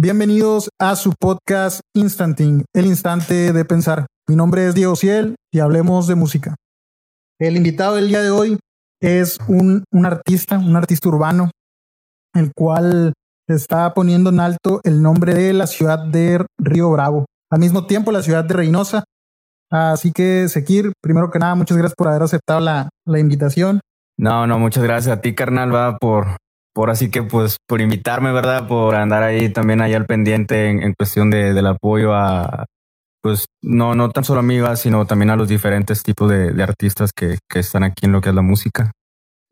Bienvenidos a su podcast Instanting, el instante de pensar. Mi nombre es Diego Ciel y hablemos de música. El invitado del día de hoy es un, un artista, un artista urbano, el cual está poniendo en alto el nombre de la ciudad de Río Bravo, al mismo tiempo la ciudad de Reynosa. Así que, Sekir, primero que nada, muchas gracias por haber aceptado la, la invitación. No, no, muchas gracias a ti, carnal, va por, por así que, pues, por invitarme, ¿verdad? Por andar ahí también ahí al pendiente en, en cuestión de, del apoyo a, pues, no, no tan solo a mí, va, sino también a los diferentes tipos de, de artistas que, que están aquí en lo que es la música.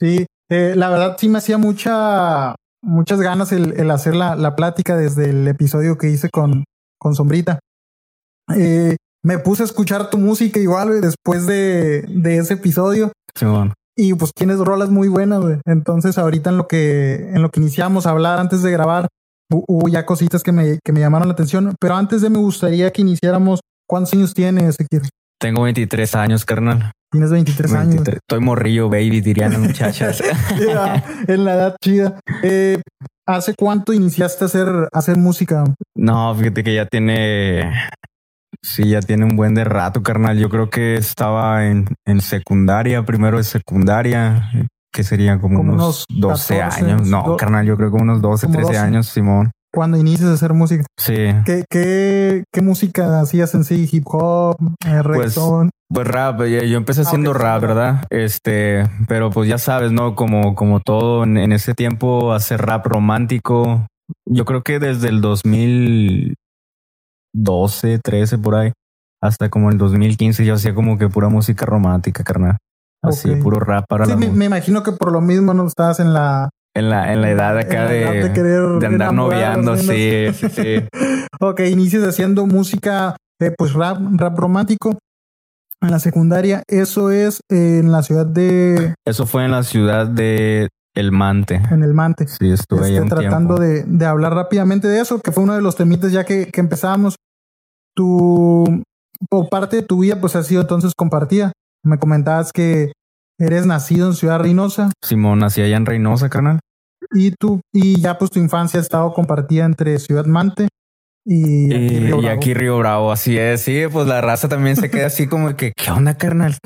Sí, eh, la verdad sí me hacía mucha, muchas ganas el, el hacer la, la, plática desde el episodio que hice con, con Sombrita. Eh, me puse a escuchar tu música igual después de, de ese episodio. Sí, bueno. Y pues tienes rolas muy buenas, güey. Entonces ahorita en lo que, en lo que iniciamos a hablar antes de grabar, hubo ya cositas que me, que me llamaron la atención. Pero antes de me gustaría que iniciáramos, ¿cuántos años tienes, Ezequiel? Tengo 23 años, carnal. Tienes 23, 23. años. Estoy morrillo, baby, dirían las muchachas. en la edad chida. Eh, ¿Hace cuánto iniciaste a hacer, a hacer música? No, fíjate que ya tiene Sí, ya tiene un buen de rato, carnal. Yo creo que estaba en, en secundaria, primero de secundaria, que serían como, como unos, 12 14, años. No, do... carnal, yo creo que unos 12, 13 12. años, Simón. Cuando inicias a hacer música. Sí. ¿Qué, qué, qué música hacías en sí? ¿Hip hop? Eh, reggaeton? Pues, pues rap, yo empecé haciendo okay. rap, ¿verdad? Este, pero pues ya sabes, ¿no? Como, como todo en, en ese tiempo, hacer rap romántico. Yo creo que desde el 2000, 12, 13 por ahí, hasta como el 2015 yo hacía como que pura música romántica, carnal. Así, okay. puro rap para sí, la me, me, imagino que por lo mismo no estabas en la... En la, en la edad acá de, edad de, querer de andar noviando, sí, sí, sí. ok, inicias haciendo música, eh, pues rap, rap romántico. En la secundaria, eso es en la ciudad de... Eso fue en la ciudad de El Mante. En El Mante. Sí, estuve este, ahí un tratando de, de, hablar rápidamente de eso, que fue uno de los temitas ya que, que empezábamos tu o parte de tu vida pues ha sido entonces compartida. Me comentabas que eres nacido en Ciudad Reynosa. Simón, nací allá en Reynosa, carnal. Y tú, y ya pues tu infancia ha estado compartida entre Ciudad Mante y, y, aquí, Río y aquí Río Bravo, así es. Sí, pues la raza también se queda así como que, ¿qué onda, carnal?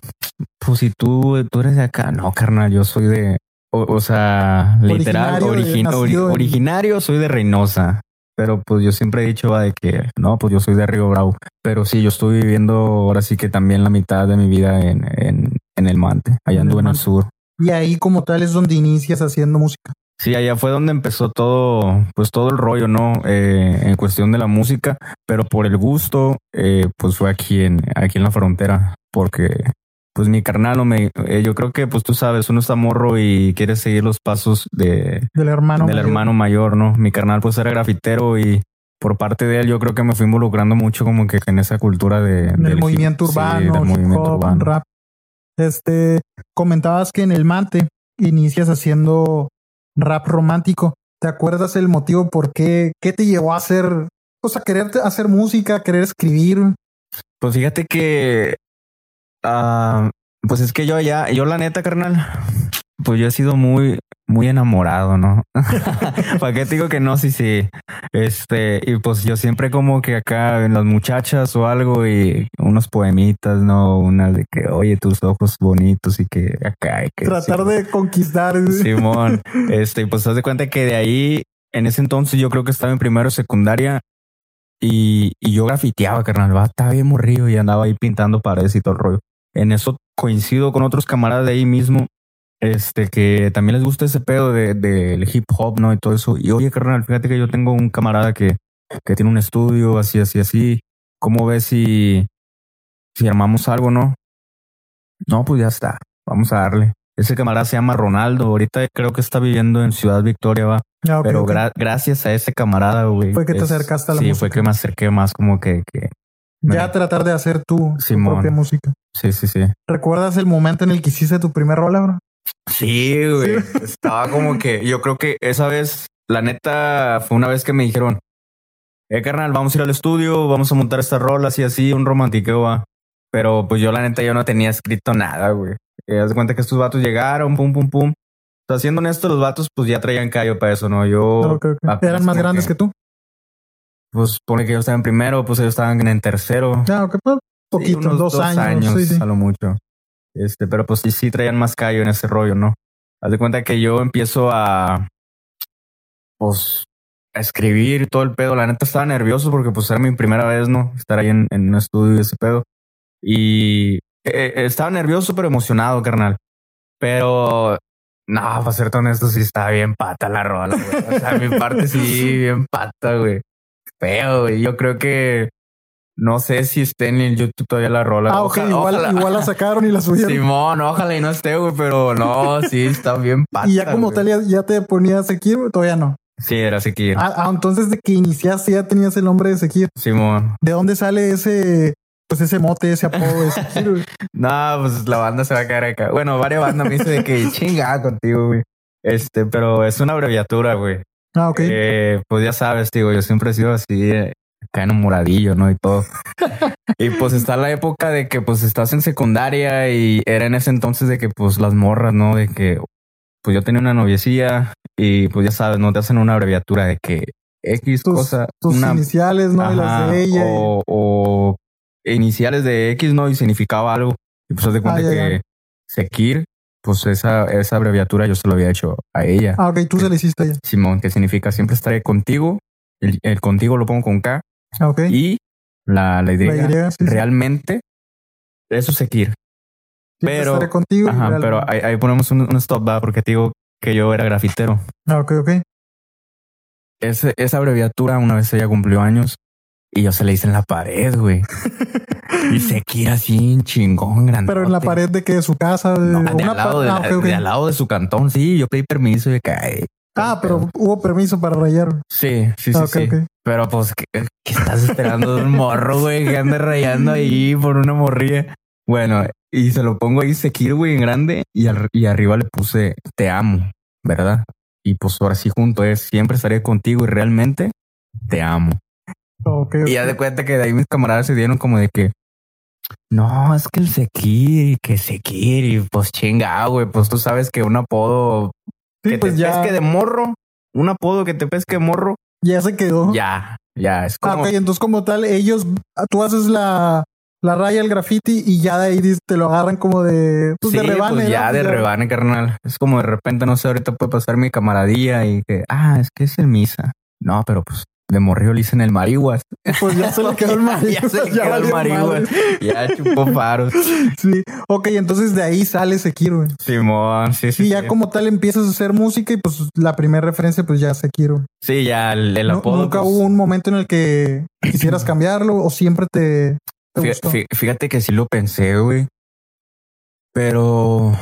Pues si tú, tú eres de acá, no, carnal, yo soy de, o, o sea, literal, originario, origin, ori, originario, soy de Reynosa pero pues yo siempre he dicho va, de que no, pues yo soy de Río Bravo, pero sí, yo estoy viviendo ahora sí que también la mitad de mi vida en, en, en el Mante, allá anduve en el sur. Y ahí como tal es donde inicias haciendo música. Sí, allá fue donde empezó todo, pues todo el rollo, ¿no? Eh, en cuestión de la música, pero por el gusto, eh, pues fue aquí en, aquí en la frontera, porque pues mi carnal no me, eh, yo creo que pues tú sabes, uno está morro y quiere seguir los pasos de del hermano del mayor. hermano mayor, ¿no? Mi carnal pues era grafitero y por parte de él yo creo que me fui involucrando mucho como que en esa cultura de del, del movimiento hip, urbano, sí, del movimiento hop, urbano. rap. Este, comentabas que en el Mante inicias haciendo rap romántico. ¿Te acuerdas el motivo por qué qué te llevó a hacer, o sea, querer hacer música, querer escribir? Pues fíjate que Uh, pues es que yo ya, yo la neta, carnal, pues yo he sido muy, muy enamorado, ¿no? ¿Para qué te digo que no? Sí, sí. Este, y pues yo siempre como que acá en las muchachas o algo y unos poemitas, ¿no? Una de que, oye, tus ojos bonitos y que acá. Y que, Tratar sí, de conquistar. Simón. Este, pues haz de cuenta que de ahí, en ese entonces yo creo que estaba en primero secundaria y, y yo grafiteaba, carnal, va, estaba bien morrido y andaba ahí pintando paredes y todo el rollo. En eso coincido con otros camaradas de ahí mismo, este, que también les gusta ese pedo del de, de hip hop, ¿no? Y todo eso. Y oye, carnal, fíjate que yo tengo un camarada que, que tiene un estudio así, así, así. ¿Cómo ves si, si armamos algo, no? No, pues ya está. Vamos a darle. Ese camarada se llama Ronaldo. Ahorita creo que está viviendo en Ciudad Victoria, va. Ah, okay, Pero okay. Gracias a ese camarada, güey. Fue que te acercaste a la sí, música. fue que me acerqué más como que, que ya tratar de hacer tu, tu, propia música. Sí, sí, sí. ¿Recuerdas el momento en el que hiciste tu primer rola, bro? Sí, güey. ¿Sí? Estaba como que yo creo que esa vez, la neta, fue una vez que me dijeron, eh, carnal, vamos a ir al estudio, vamos a montar estas rolas y así, un romantiqueo, va. Pero pues yo, la neta, yo no tenía escrito nada, güey. Eh, haz de cuenta que estos vatos llegaron, pum, pum, pum. O sea, siendo honesto, los vatos pues ya traían callo para eso, ¿no? Yo. Okay, okay. ¿Eran más grandes que... que tú? Pues pone que yo estaba en primero, pues ellos estaban en tercero. Ya, ok, pues poquito, unos dos, años. sí, sí. a lo mucho. Este, pero pues sí, sí traían más callo en ese rollo, ¿no? Haz de cuenta que yo empiezo a, pues, a escribir todo el pedo. La neta estaba nervioso porque pues era mi primera vez, ¿no? Estar ahí en, en un estudio y ese pedo. Y eh, estaba nervioso, pero emocionado, carnal. Pero, no, para ser honesto, sí estaba bien pata la rola, güey. O sea, mi parte sí, bien pata, güey. Feo, güey. Yo creo que no sé si esté en el YouTube todavía la rola. Ah, ok, igual, igual, la sacaron y la subieron. Simón, ojalá y no esté, güey, pero no, sí, está bien. Y ya como tal, ya, te ponías Sekir, todavía no. Sí, era Sekir. Ah, ah, entonces de que iniciaste ya tenías el nombre de Sekir. Simón. ¿De dónde sale ese, pues ese mote, ese apodo de Sekir, no, pues la banda se va a caer acá. Bueno, varias bandas me dicen de que chingada contigo, güey. Este, pero es una abreviatura, güey. Ah, ok. Eh, pues ya sabes, digo, yo siempre he sido así, eh, acá enamoradillo, ¿no? Y todo. y pues está la época de que pues estás en secundaria y era en ese entonces de que pues las morras, ¿no? De que pues yo tenía una noviecilla y pues ya sabes, ¿no? Te hacen una abreviatura de que X tus, cosa. Tus una, iniciales, ¿no? y las de ella. O, o, iniciales de X, ¿no? Y significaba algo. Y pues te cuenta Ah, ya, que ya. Sekir, pues esa, esa abreviatura yo se lo había hecho a ella. Ah, ok, tú se le hiciste ya. Simón, que significa siempre estaré contigo. El, el contigo lo pongo con K. Ah, ok. Y la, la Y, La Y, sí, sí. realmente, eso es. Siempre pero- estaré contigo. Ajá, pero ahí, ahí ponemos un, un stop, ¿va? Porque te digo que yo era grafitero. Ah, ok, ok. Ese, esa abreviatura, una vez ella cumplió años y yo se le hice en la pared, güey. y Sekir así, chingón, grande. Pero en la pared de que de su casa. De, No, de, una al lado, de, ah, la- de al lado de su cantón, sí, yo pedí permiso y cae. Ah, pero hubo permiso para rayar. Sí, sí, sí, Ah, ok, sí. ok. Pero pues, ¿qué, qué estás esperando de un morro, güey? Que ande rayando ahí por una morrilla. Bueno, y se lo pongo ahí Sekir, güey, en grande y, al- y arriba le puse te amo, ¿verdad? Y pues ahora sí junto es siempre estaré contigo y realmente te amo. Y ya de cuenta que de ahí mis camaradas se dieron como de que no, es que el Sekir y que y pues chinga, güey, pues tú sabes que un apodo Sí, que pues te ya, pesque de morro, un apodo que te pesque de morro, ya se quedó. ya, ya es Ah, como ok, entonces como tal, ellos, tú haces la, la raya, el graffiti y ya de ahí te lo agarran como de, pues de rebane. pues ¿no? ya Pues de rebane, carnal. Es como de repente, no sé, ahorita puede pasar mi camaradilla y que, ah, es que es el misa. No, pero pues de morrillo le dicen el marihuas. Pues ya se le quedó el marihuana. ya se le quedó el marihuas. Ya chupó faros. Sí. Ok, entonces de ahí sale Sekiro. güey. Simón, sí, sí. Y ya sí. como tal empiezas a hacer música y pues la primera referencia pues ya Sekiro. Sí, ya el, el apodo. Nunca pues, hubo un momento en el que quisieras cambiarlo o siempre te, gustó. Fíjate que sí lo pensé, güey. Pero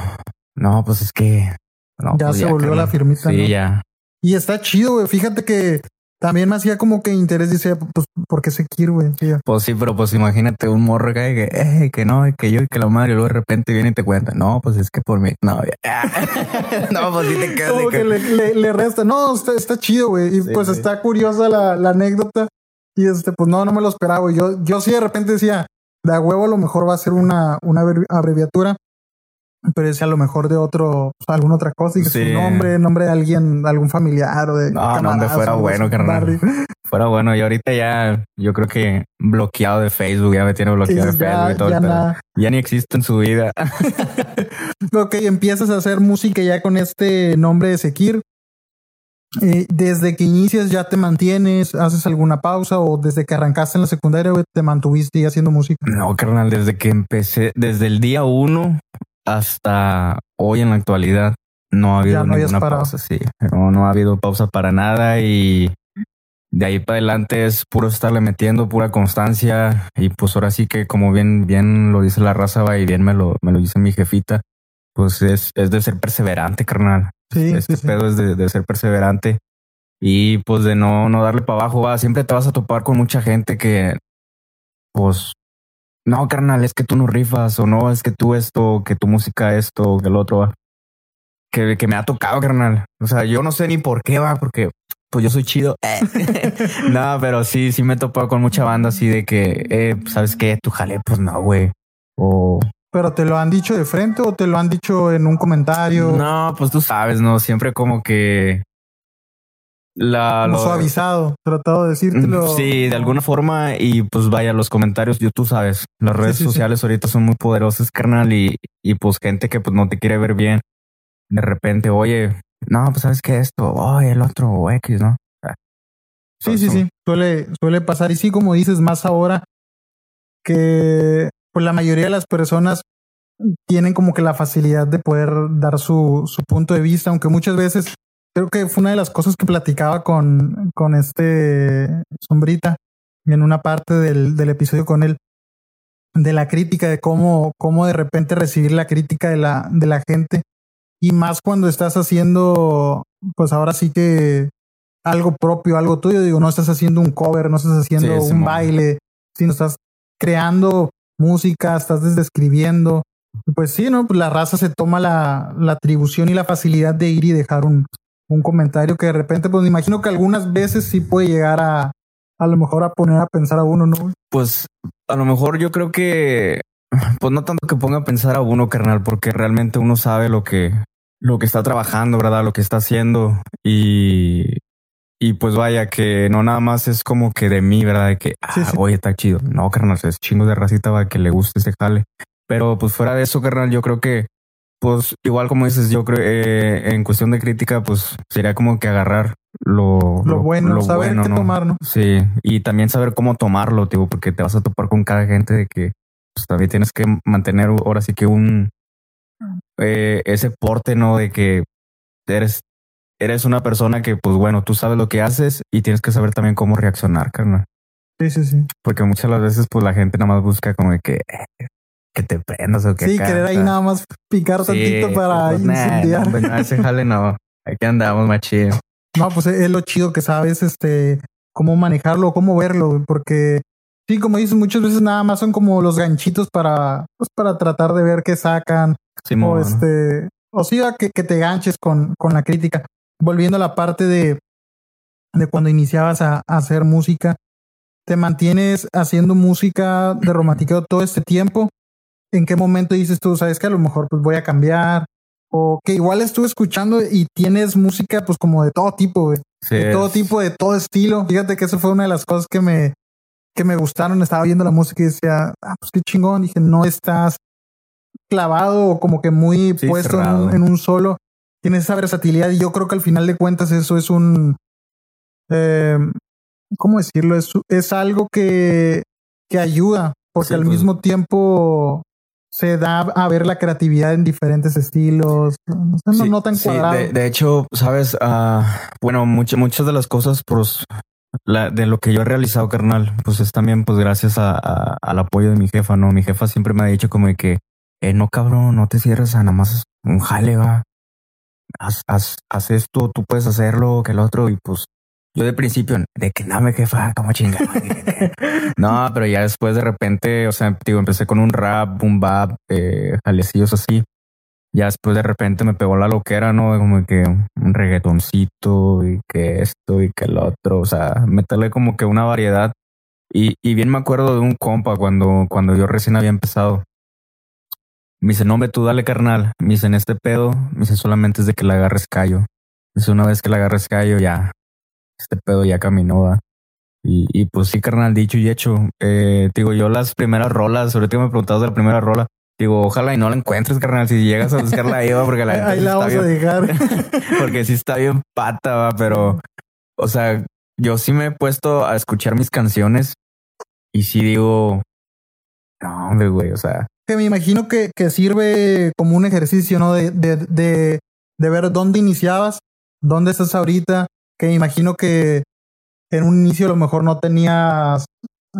no, pues es que. no, Ya pues se volvió la firmita, Sí, ¿no? ya. Y está chido, güey. Fíjate que también me hacía como que interés. Dice, pues, ¿por qué Sekiro, güey? Ya. Pues sí, pero pues imagínate un morro que, que, eh, que no, que yo y que la madre, y luego de repente viene y te cuenta, no, pues es que por mi novia. no, pues sí te quedas de Como que le, le, le resta. No, está, está chido, güey. Y Sí, pues sí. está curiosa la, la anécdota. Y este, pues no, no me lo esperaba. güey. Yo, yo sí de repente decía, de a huevo a lo mejor va a ser una, una abrevi- abreviatura. Pero decía a lo mejor de otro, pues, alguna otra cosa. Y que Sí. su nombre, nombre de alguien, de algún familiar o de. No, no, hombre, camaradas fuera bueno, carnal. Fuera bueno, y ahorita ya, yo creo que bloqueado de Facebook, ya me tiene bloqueado de Facebook ya, y todo. ya pedo. nada. ya ni existe en su vida. Ok, empiezas a hacer música ya con este nombre de Sekir. Eh, desde que inicias ya te mantienes, haces alguna pausa o desde que arrancaste en la secundaria te mantuviste haciendo música. No, carnal, desde que empecé, desde el día uno hasta hoy en la actualidad, no ha habido no ninguna pausa, sí. No, no ha habido pausa para nada y de ahí para adelante es puro estarle metiendo, pura constancia y pues ahora sí que como bien, bien lo dice la raza va y bien me lo, me lo dice mi jefita, pues es, es de ser perseverante, carnal. Sí, este sí, sí. pedo es de, de ser perseverante y pues de no, no darle para abajo. Va. Siempre te vas a topar con mucha gente que, pues, no, carnal, es que tú no rifas o no, es que tú esto, que tu música esto, que el otro va. Que, que me ha tocado, carnal. O sea, yo no sé ni por qué va, porque pues yo soy chido. no, pero sí, sí me he topado con mucha banda así de que, eh, ¿sabes qué? Tu jale, pues no, güey. O Pero te lo han dicho de frente o te lo han dicho en un comentario. No, pues tú sabes, ¿no? Siempre como que la, lo- suavizado, tratado de decírtelo. Mm, Sí, de alguna forma. Y pues vaya, los comentarios, yo tú sabes, las redes sí, sí. sociales ahorita son muy poderosas, carnal. Y, y pues gente que pues no te quiere ver bien. De repente, oye, no, pues sabes que esto, oye, el otro, o X, ¿no? Ah. Sí, sí, Son- sí, suele, suele pasar. Y sí, como dices, más ahora que pues la mayoría de las personas tienen como que la facilidad de poder dar su, su punto de vista, aunque muchas veces creo que fue una de las cosas que platicaba con, con este Sombrita en una parte del, del episodio con él, de la crítica, de cómo, cómo de repente recibir la crítica de la, de la gente. Y más cuando estás haciendo, pues ahora sí que algo propio, algo tuyo. Digo, no estás haciendo un cover, no estás haciendo Sí, un baile, sino estás creando música, estás describiendo. Pues sí, ¿no? Pues la raza se toma la, la atribución y la facilidad de ir y dejar un, un comentario que de repente, pues me imagino que algunas veces sí puede llegar a, a lo mejor a poner a pensar a uno, ¿no? Pues a lo mejor yo creo que, pues no tanto que ponga a pensar a uno, carnal, porque realmente uno sabe lo que, lo que está trabajando, ¿verdad? Lo que está haciendo y, y pues vaya que no nada más es como que de mí, ¿verdad? De que, ah, Sí, sí. oye, está chido. No, carnal, es chingo de racita para que le guste ese jale. Pero pues fuera de eso, carnal, yo creo que, pues igual como dices, yo creo, eh, en cuestión de crítica, pues sería como que agarrar lo, Lo bueno, saber qué ¿no? tomar, ¿no? Sí, y también saber cómo tomarlo, tío, porque te vas a topar con cada gente de que pues, también tienes que mantener ahora sí que un eh, ese porte, ¿no? De que eres eres una persona que, pues bueno, tú sabes lo que haces y tienes que saber también cómo reaccionar, carnal. Sí, sí, sí. Porque muchas de las veces, pues la gente nada más busca como de que eh, que te prendas o que Sí, querer ahí sea, nada más picar sí, tantito para pues, nah, incendiar. pues, no, ese jale no. Aquí andamos, machín. No, pues es lo chido que sabes, este, cómo manejarlo, cómo verlo, porque sí, como dices, muchas veces nada más son como los ganchitos para, pues para tratar de ver qué sacan, Simón. o este, o sí, a que, que te ganches con, con la crítica. Volviendo a la parte de, de cuando iniciabas a, a hacer música, te mantienes haciendo música de romantiqueo todo este tiempo. ¿En qué momento dices tú, sabes que a lo mejor pues voy a cambiar? O que igual estuve escuchando y tienes música pues como de todo tipo, güey Sí, de todo tipo, de todo estilo. Fíjate que eso fue una de las cosas que me, que me gustaron. Estaba viendo la música y decía, ah, pues qué chingón. Dije, no estás clavado o como que muy Sí, puesto en un, en un solo. Tienes esa versatilidad y yo creo que al final de cuentas eso es un, eh, ¿cómo decirlo? Es, es algo que, que ayuda porque Sí, al pues. mismo tiempo se da a ver la creatividad en diferentes estilos. No, no- Sí, no tan sí, cuadrado. de, de hecho, sabes, Ah, bueno, muchas muchas de las cosas, pues, la, de lo que yo he realizado, carnal, pues es también, pues, gracias a, a- al apoyo de mi jefa, ¿no? Mi jefa siempre me ha dicho como de que, eh, no, cabrón, no te cierres a nada más un jale, va. Haz, haz, haz esto, tú puedes hacerlo, que el otro, y pues, yo de principio, de que no me jefa, como chingada. no, pero ya después de repente, o sea, digo, empecé con un rap, un bap, eh, jalecillos así ya después de repente me pegó la loquera, ¿no? Como que un reggaetoncito y que esto y que el otro, o sea, meterle como que una variedad. Y, y bien me acuerdo de un compa cuando, cuando yo recién había empezado. Me dice, no, hombre, tú dale carnal. Me dice, en este pedo, me dice, solamente es de que le agarres callo. Dice, una vez que le agarres callo, ya, este pedo ya caminó, ¿va? Y, y pues sí, carnal, dicho y hecho. Eh, digo, yo las primeras rolas, sobre todo me preguntabas de la primera rola. Digo, ojalá y no la encuentres, carnal. Si llegas a buscarla ahí, va, porque la Ahí la vamos a dejar. porque sí está bien pata, va, pero, o sea, yo sí me he puesto a escuchar mis canciones y sí digo, no, hombre, güey, o sea, que me imagino que, que sirve como un ejercicio, ¿no? De, de, de, de ver dónde iniciabas, dónde estás ahorita, que me imagino que en un inicio a lo mejor no tenías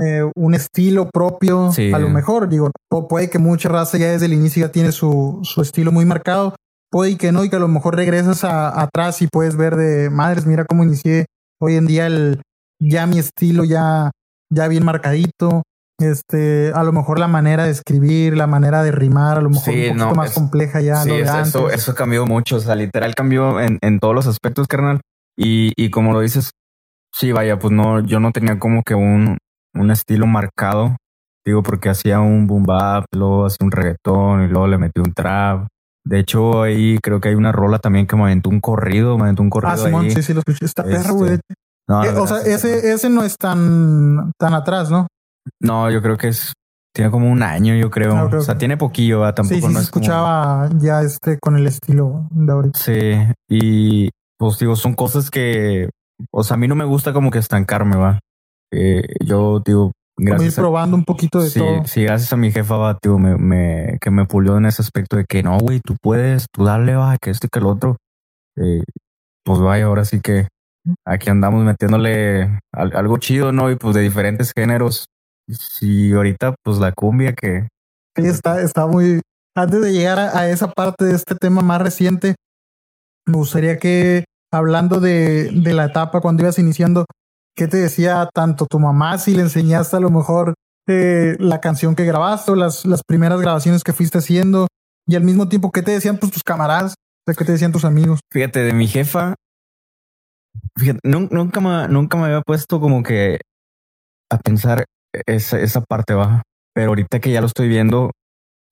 eh, un estilo propio, Sí. a lo mejor, digo, o puede que mucha raza ya desde el inicio ya tiene su, su estilo muy marcado, puede que no, y que a lo mejor regresas a- atrás y puedes ver de, madres, mira cómo inicié hoy en día el, ya mi estilo ya, ya bien marcadito, este, a lo mejor la manera de escribir, la manera de rimar, a lo mejor Sí, un poquito no, más es- compleja ya. sí, lo de es- eso, eso cambió mucho, o sea, literal cambió en, en todos los aspectos, carnal. Y, y como lo dices, sí, vaya, pues no, yo no tenía como que un, un estilo marcado, digo, porque hacía un boom bap, luego hacía un reggaetón y luego le metí un trap, De hecho, ahí creo que hay una rola también que me aventó un corrido, me aventó un corrido. Ah, Simón, ahí. sí, sí, lo escuché. Está perro, güey. Este, No, Eh, la o sea, verdad, ese, ese no es tan, tan atrás, ¿no? No, yo creo que es. Tiene como un año, yo creo. Ah, o sea, tiene poquillo, ¿va? tampoco sí, sí, no se es como- escuchaba ya este con el estilo de ahorita. Sí, y pues digo, son cosas que, o sea, a mí no me gusta como que estancarme, va. Eh, yo digo, gracias a, probando un poquito de sí, todo. sí, gracias a mi jefa, va, tío, me, me, que me pulió en ese aspecto de que no, güey, tú puedes, tú dale, va, que esto y que el otro. Eh, pues vaya, ahora sí que aquí andamos metiéndole al- algo chido, ¿no? Y pues de diferentes géneros. Sí, ahorita, pues la cumbia que, Sí, está, está muy. Antes de llegar a, a esa parte de este tema más reciente, me gustaría que, hablando de, de la etapa cuando ibas iniciando, ¿qué te decía tanto tu mamá si le enseñaste a lo mejor eh, la canción que grabaste o las, las primeras grabaciones que fuiste haciendo? Y al mismo tiempo, ¿qué te decían pues, tus camaradas? O sea, ¿Qué te decían tus amigos? Fíjate, de mi jefa, fíjate, nun- nunca me, nunca me había puesto como que a pensar esa, esa parte baja. Pero ahorita que ya lo estoy viendo,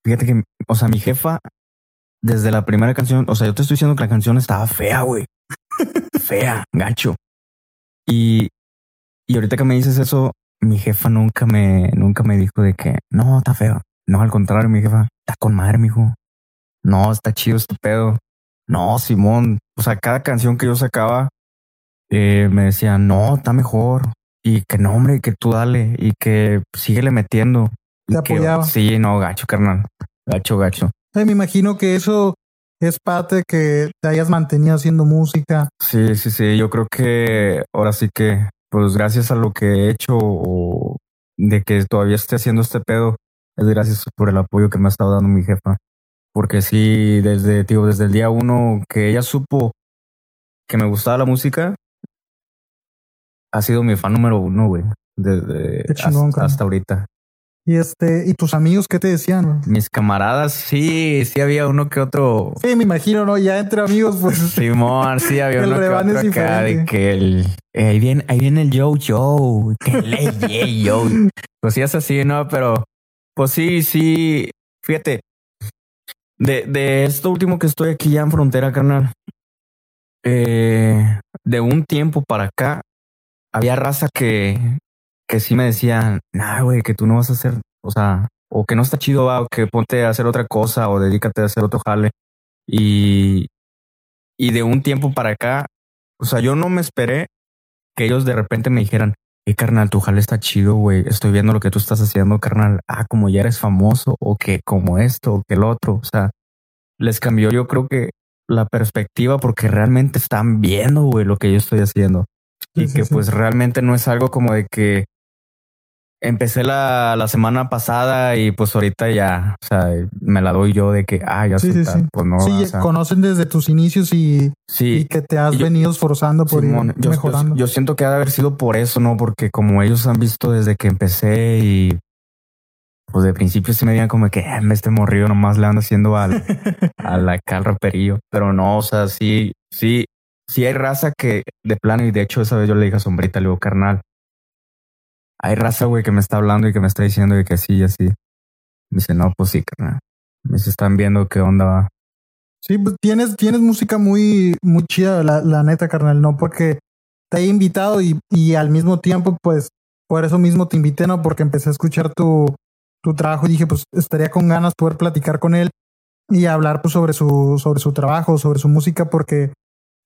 fíjate que, o sea, mi jefa, desde la primera canción, o sea, yo te estoy diciendo que la canción estaba fea, güey. fea, gacho. Y, y ahorita que me dices eso, mi jefa nunca me, nunca me dijo de que no, está feo. No, al contrario, mi jefa, está con madre, mijo. No, está chido este pedo. No, Simón, o sea, cada canción que yo sacaba eh, me decían, no, está mejor. Y que no, hombre, que tú dale y que síguele metiendo. Y Te que- apoyaba. Sí, no, gacho, carnal. Gacho, gacho. Me imagino que eso es parte de que te hayas mantenido haciendo música. Sí, sí, sí. Yo creo que ahora sí que, pues gracias a lo que he hecho o de que todavía esté haciendo este pedo, es gracias por el apoyo que me ha estado dando mi jefa. Porque sí, desde, tío, desde el día uno que ella supo que me gustaba la música, ha sido mi fan número uno, güey. Desde hasta ahorita. Y este, y tus amigos, ¿qué te decían? Mis camaradas, sí, sí había uno que otro. Sí, me imagino, ¿no? Ya entre amigos, pues. Simón, sí, había uno que otro acá de que el eh, ahí viene, ahí viene el Joe Joe, que ey, yo. Pues sí es así, ¿no? Pero pues sí, sí, fíjate. De, de esto último que estoy aquí ya en frontera, carnal. eh, de un tiempo para acá, había raza que, que sí me decían, nah, güey, que tú no vas a hacer, o sea, o que no está chido, va, o que ponte a hacer otra cosa, o dedícate a hacer otro jale. Y, y de un tiempo para acá, o sea, yo no me esperé que ellos de repente me dijeran, eh, carnal, tu jale está chido, güey. Estoy viendo lo que tú estás haciendo, carnal. Ah, como ya eres famoso, o que como esto, o que el otro. O sea, les cambió, yo creo que la perspectiva porque realmente están viendo, güey, lo que yo estoy haciendo. Sí, y sí, que sí. pues realmente no es algo como de que empecé la, la semana pasada y pues ahorita ya, o sea, me la doy yo de que, ah, ya Sí, sí, sí. Pues no, sí, o sea, conocen desde tus inicios y, y sí. que te has yo- venido esforzando por Simón, ir yo, yo- mejorando. yo siento que ha de haber sido por eso, ¿no? Porque como ellos han visto desde que empecé y pues de principio se me veían como que "Ah, este morrido nomás le anda haciendo al, al acá al raperillo. Pero no, o sea, sí, sí, sí hay raza que de plano, y de hecho esa vez yo le dije a Sombrita, le digo, carnal, hay raza, güey, que me está hablando y que me está diciendo de que sí y así. Me dice, no, pues sí, carnal. Me están viendo qué onda va. Sí, pues tienes, tienes música muy, muy chida, la, la neta, carnal, no porque te he invitado y, y al mismo tiempo, pues, por eso mismo te invité, ¿no? Porque empecé a escuchar tu, tu trabajo y dije, pues, estaría con ganas poder platicar con él y hablar, pues, sobre su, sobre su trabajo, sobre su música, porque,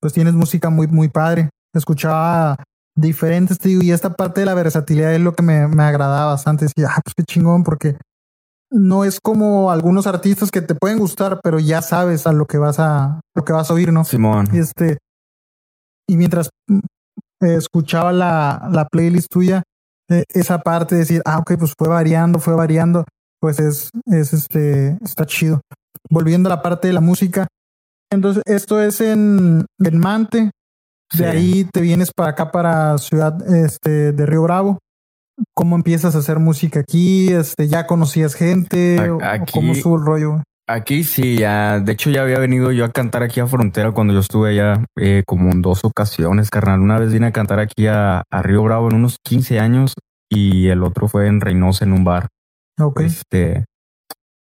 pues, tienes música muy, muy padre. Escuchaba diferentes, te digo, y esta parte de la versatilidad es lo que me, me agradaba bastante. Decía, ah, pues, qué chingón, porque no es como algunos artistas que te pueden gustar, pero ya sabes a lo que vas a lo que vas a oír, ¿no? Simón. Y este y mientras mm, eh, escuchaba la, la playlist tuya, eh, esa parte de decir, ah, ok, pues fue variando, fue variando, pues es, es este, está chido. Volviendo a la parte de la música. Entonces, esto es en, en Mante. De Sí. ahí te vienes para acá, para Ciudad este, de Río Bravo. ¿Cómo empiezas a hacer música aquí? Este, ¿Ya conocías gente? A- ¿O- o aquí- ¿Cómo estuvo el rollo? Aquí sí, ya. De hecho, ya había venido yo a cantar aquí a Frontera cuando yo estuve allá eh, como en dos ocasiones, carnal. Una vez vine a cantar aquí a, a Río Bravo en unos 15 años y el otro fue en Reynosa en un bar. Ok. Este,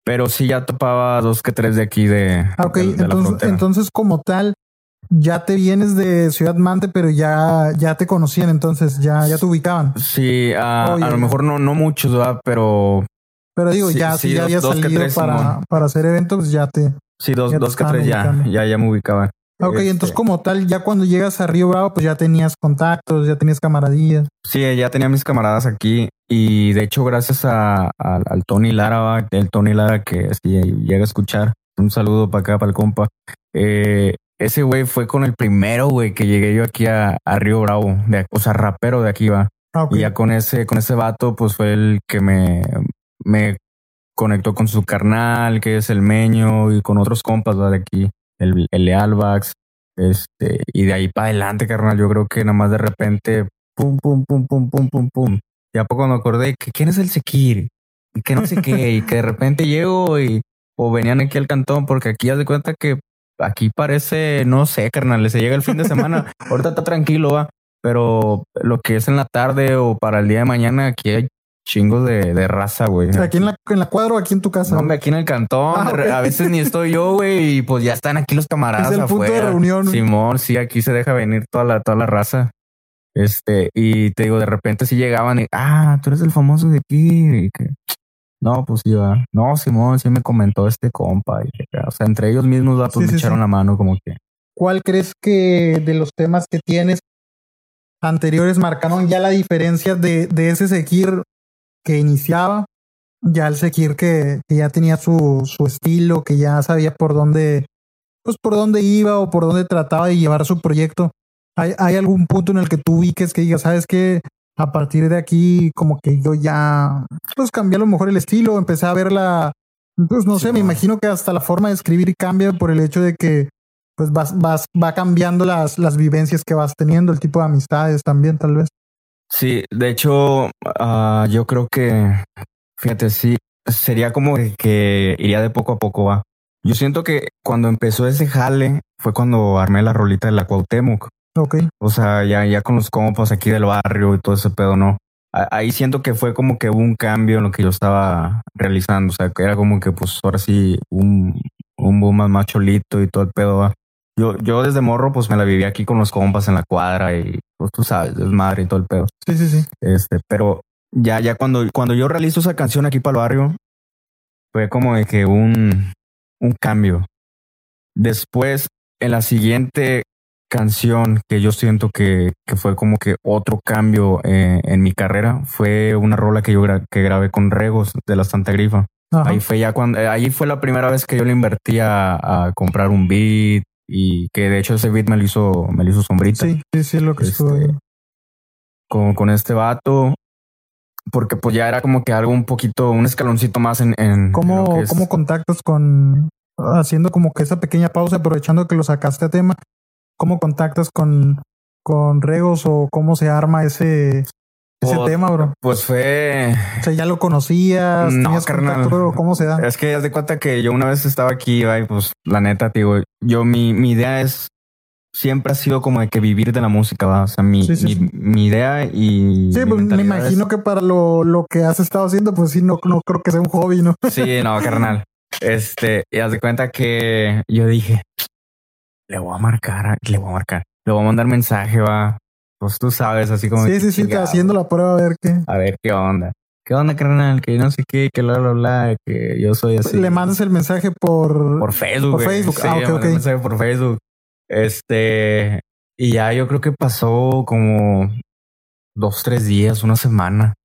Pero sí ya topaba dos que tres de aquí de. Ah, ok, de- de la entonces, entonces como tal, ya te vienes de Ciudad Mante, pero ya, ya te conocían, entonces ya, ya te ubicaban. Sí, a, Oye. a lo mejor no, no muchos, ¿verdad? Pero Pero digo, Sí, ya sí, si ya dos- salido tres, para, para hacer eventos, pues ya te. sí, dos, Ya dos que tres ya, ya, ya me ubicaban. Ah, Ok, Este, entonces como tal, ya cuando llegas a Río Bravo, pues ya tenías contactos, ya tenías camaradillas. Sí, ya tenía mis camaradas aquí y de hecho gracias a, al- al Tony Lara, el Tony Lara que si llega a escuchar, un saludo para acá, para el compa. Eh, ese güey fue con el primero, güey, que llegué yo aquí a, a Río Bravo, de, o sea, rapero de aquí va. Ah. Y ya con ese, con ese vato, pues fue el que me, me conectó con su carnal, que es el Meño, y con otros compas ¿va? de aquí, el, el Lealbax. Este, y de ahí para adelante, carnal, yo creo que nada más de repente, pum, pum, pum, pum, pum, pum, pum. Y a poco me acordé que quién es el Sekir, y que no sé qué, y que de repente llego y, o venían aquí al cantón, porque aquí haz de cuenta que aquí parece, no sé, carnal, se llega el fin de semana, ahorita está tranquilo, va, pero lo que es en la tarde o para el día de mañana, aquí hay chingos de, de raza, güey. Aquí en la, en la cuadra o aquí en tu casa. No, hombre, aquí en el cantón, Ah, a veces ni estoy yo, güey, y pues ya están aquí los camaradas Es el punto de reunión. Simón, sí, aquí se deja venir toda la, toda la raza. Este, y te digo, de repente sí llegaban y, ah, tú eres el famoso de aquí. No, pues va. No, Simón, sí me comentó este compa. Y, o sea, entre ellos mismos, pues Sí, me sí, echaron sí. la mano, como que. ¿Cuál crees que de los temas que tienes anteriores marcaron ya la diferencia de, de ese Sekir que iniciaba? Ya el Sekir que, que ya tenía su, su estilo, que ya sabía por dónde, pues por dónde iba o por dónde trataba de llevar su proyecto. ¿Hay, hay algún punto en el que tú ubiques que digas, sabes que a partir de aquí, como que yo ya, pues cambié a lo mejor el estilo, empecé a ver la, pues no sé, me imagino que hasta la forma de escribir cambia por el hecho de que pues vas, vas, va cambiando las, las vivencias que vas teniendo, el tipo de amistades también, tal vez. Sí, de hecho, ah, yo creo que, fíjate, sí, sería como que- que iría de poco a poco, va. Yo siento que cuando empezó ese jale fue cuando armé la rolita de la Cuauhtémoc. Ok. O sea, ya, ya con los compas aquí del barrio y todo ese pedo, no. Ahí siento que fue como que hubo un cambio en lo que yo estaba realizando. O sea, que era como que pues ahora sí un, un boom más, más cholito y todo el pedo. ¿va? Yo, yo desde morro pues me la viví aquí con los compas en la cuadra y pues tú sabes, desmadre y todo el pedo. Sí, sí, sí. Este, pero ya, ya cuando, cuando yo realizo esa canción aquí para el barrio, fue como de que un, un cambio. Después, en la siguiente canción que yo siento que, que fue como que otro cambio eh, en mi carrera, fue una rola que yo gra- que grabé con Regos de la Santa Grifa. Ajá. Ahí fue ya cuando, eh, ahí fue la primera vez que yo le invertí a, a comprar un beat y que de hecho ese beat me lo hizo, me lo hizo sombrita Sí, sí, sí, lo que Este, estuvo con, con este vato. Porque pues ya era como que algo un poquito, un escaloncito más en... en ¿Cómo, es- ¿Cómo contactas con, haciendo como que esa pequeña pausa, aprovechando que lo sacaste a tema, cómo contactas con, con Regos o cómo se arma ese, ese Pues, tema, bro? Pues fue... O sea, ya lo conocías, No, tenías carnal. contacto, ¿cómo se da? Es que ya de cuenta que yo una vez estaba aquí, y pues la neta, te digo, yo mi, mi idea es... Siempre ha sido como de que vivir de la música, ¿va? O sea, mi, Sí, sí, mi, sí. mi idea y... Sí, pues me es- imagino que para lo, lo que has estado haciendo, pues sí, no, no creo que sea un hobby, ¿no? Sí, no, carnal. Este, y haz de cuenta que yo dije, le voy a marcar, le voy a marcar, le voy a mandar mensaje, va. Pues tú sabes, así como. Sí, sí, sí, haciendo la prueba a ver qué. A ver qué onda. ¿Qué onda, carnal? Que no sé qué, que bla, bla, bla, que yo soy así. Le mandas el mensaje por... por Facebook. por. Facebook. Sí, Ah, ok, ok. mensaje por Facebook. Este, y ya yo creo que pasó como dos, tres días, una semana.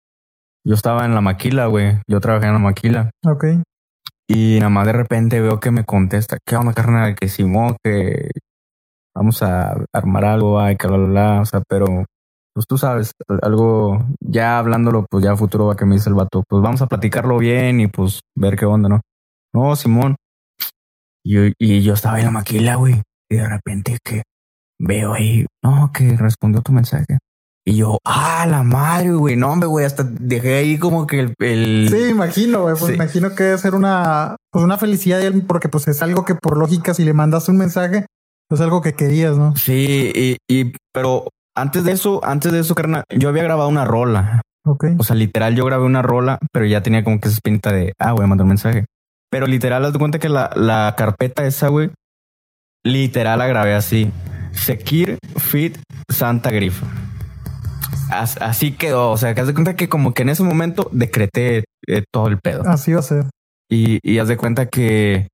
Yo estaba en la maquila, güey. Yo trabajé en la maquila. Ok. Y nada más de repente veo que me contesta, ¿qué onda, carnal? Que Simón, que vamos a armar algo, ay, que bla, bla, bla. O sea, pero pues tú sabes, algo ya hablándolo, pues ya futuro va que me dice el vato, pues vamos a platicarlo bien y pues ver qué onda, ¿no? No, Simón. Y, y yo estaba en la maquila, güey. Y de repente que veo ahí, no, que respondió tu mensaje. Y yo, ah, la madre, güey. No, hombre, güey, hasta dejé ahí como que el... el- Sí, imagino, güey. Pues Sí. imagino que debe ser una, pues una felicidad de él, porque pues es algo que por lógica, si le mandas un mensaje, es algo que querías, ¿no? Sí, y, y pero antes de eso, antes de eso, carnal, yo había grabado una rola. Ok. O sea, literal, yo grabé una rola, pero ya tenía como que esa pinta de, ah, voy a mandar un mensaje. Pero literal, haz de cuenta que la, la carpeta esa, güey, literal la grabé así. Sekir Fit Santa Grifa. As- Así quedó. O sea, que haz de cuenta que como que en ese momento decreté eh, todo el pedo. Así va a ser. Y, y haz de cuenta que,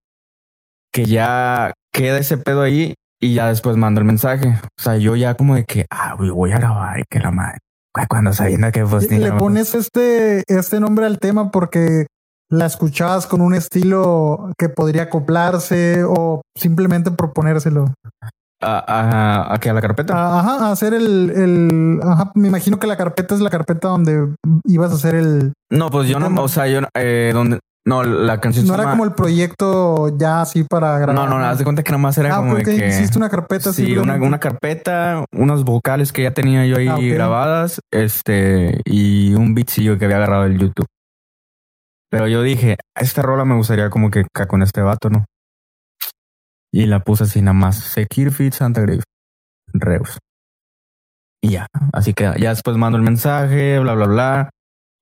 que ya queda ese pedo ahí y ya después mando el mensaje. O sea, yo ya como de que, ah, güey, voy a grabar y que la madre. Cuando sabiendo que pues Le pones este, este nombre al tema porque la escuchabas con un estilo que podría acoplarse o simplemente proponérselo. A, a, a que a la carpeta. Ajá, hacer el, el, ajá, me imagino que la carpeta es la carpeta donde ibas a hacer el, No, pues yo no, tema. o sea, yo no- eh, donde no la canción no se era llama- como el proyecto ya así para grabar. No, no, no, haz de cuenta que nada más era Ah, como de que Hiciste una carpeta Sí, una, una carpeta, unas vocales que ya tenía yo ahí Ah, grabadas, este, y un beatcillo que había agarrado del YouTube. Pero yo dije, esta rola me gustaría como que con este vato, ¿no? Y la puse así nada más, Sekir Fit Santa Grave, Reus. Y ya, así que ya después mando el mensaje, bla, bla, bla.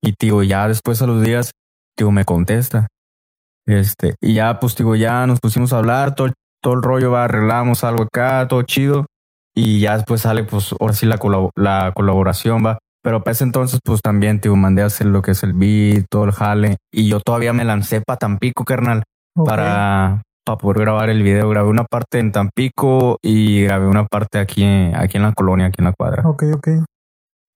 Y digo, ya después a los días, digo, me contesta. Este, y ya, pues digo, ya nos pusimos a hablar, todo, el- todo el rollo va, arreglamos algo acá, todo chido. Y ya después sale, pues, ahora sí la, la colaboración va. Pero para ese entonces, pues también, digo, mandé a hacer lo que es el beat, todo el jale. Y yo todavía me lancé para Tampico, carnal, para, para poder grabar el video. Grabé una parte en Tampico y grabé una parte aquí, en- aquí en la colonia, aquí en la cuadra. Ok, ok.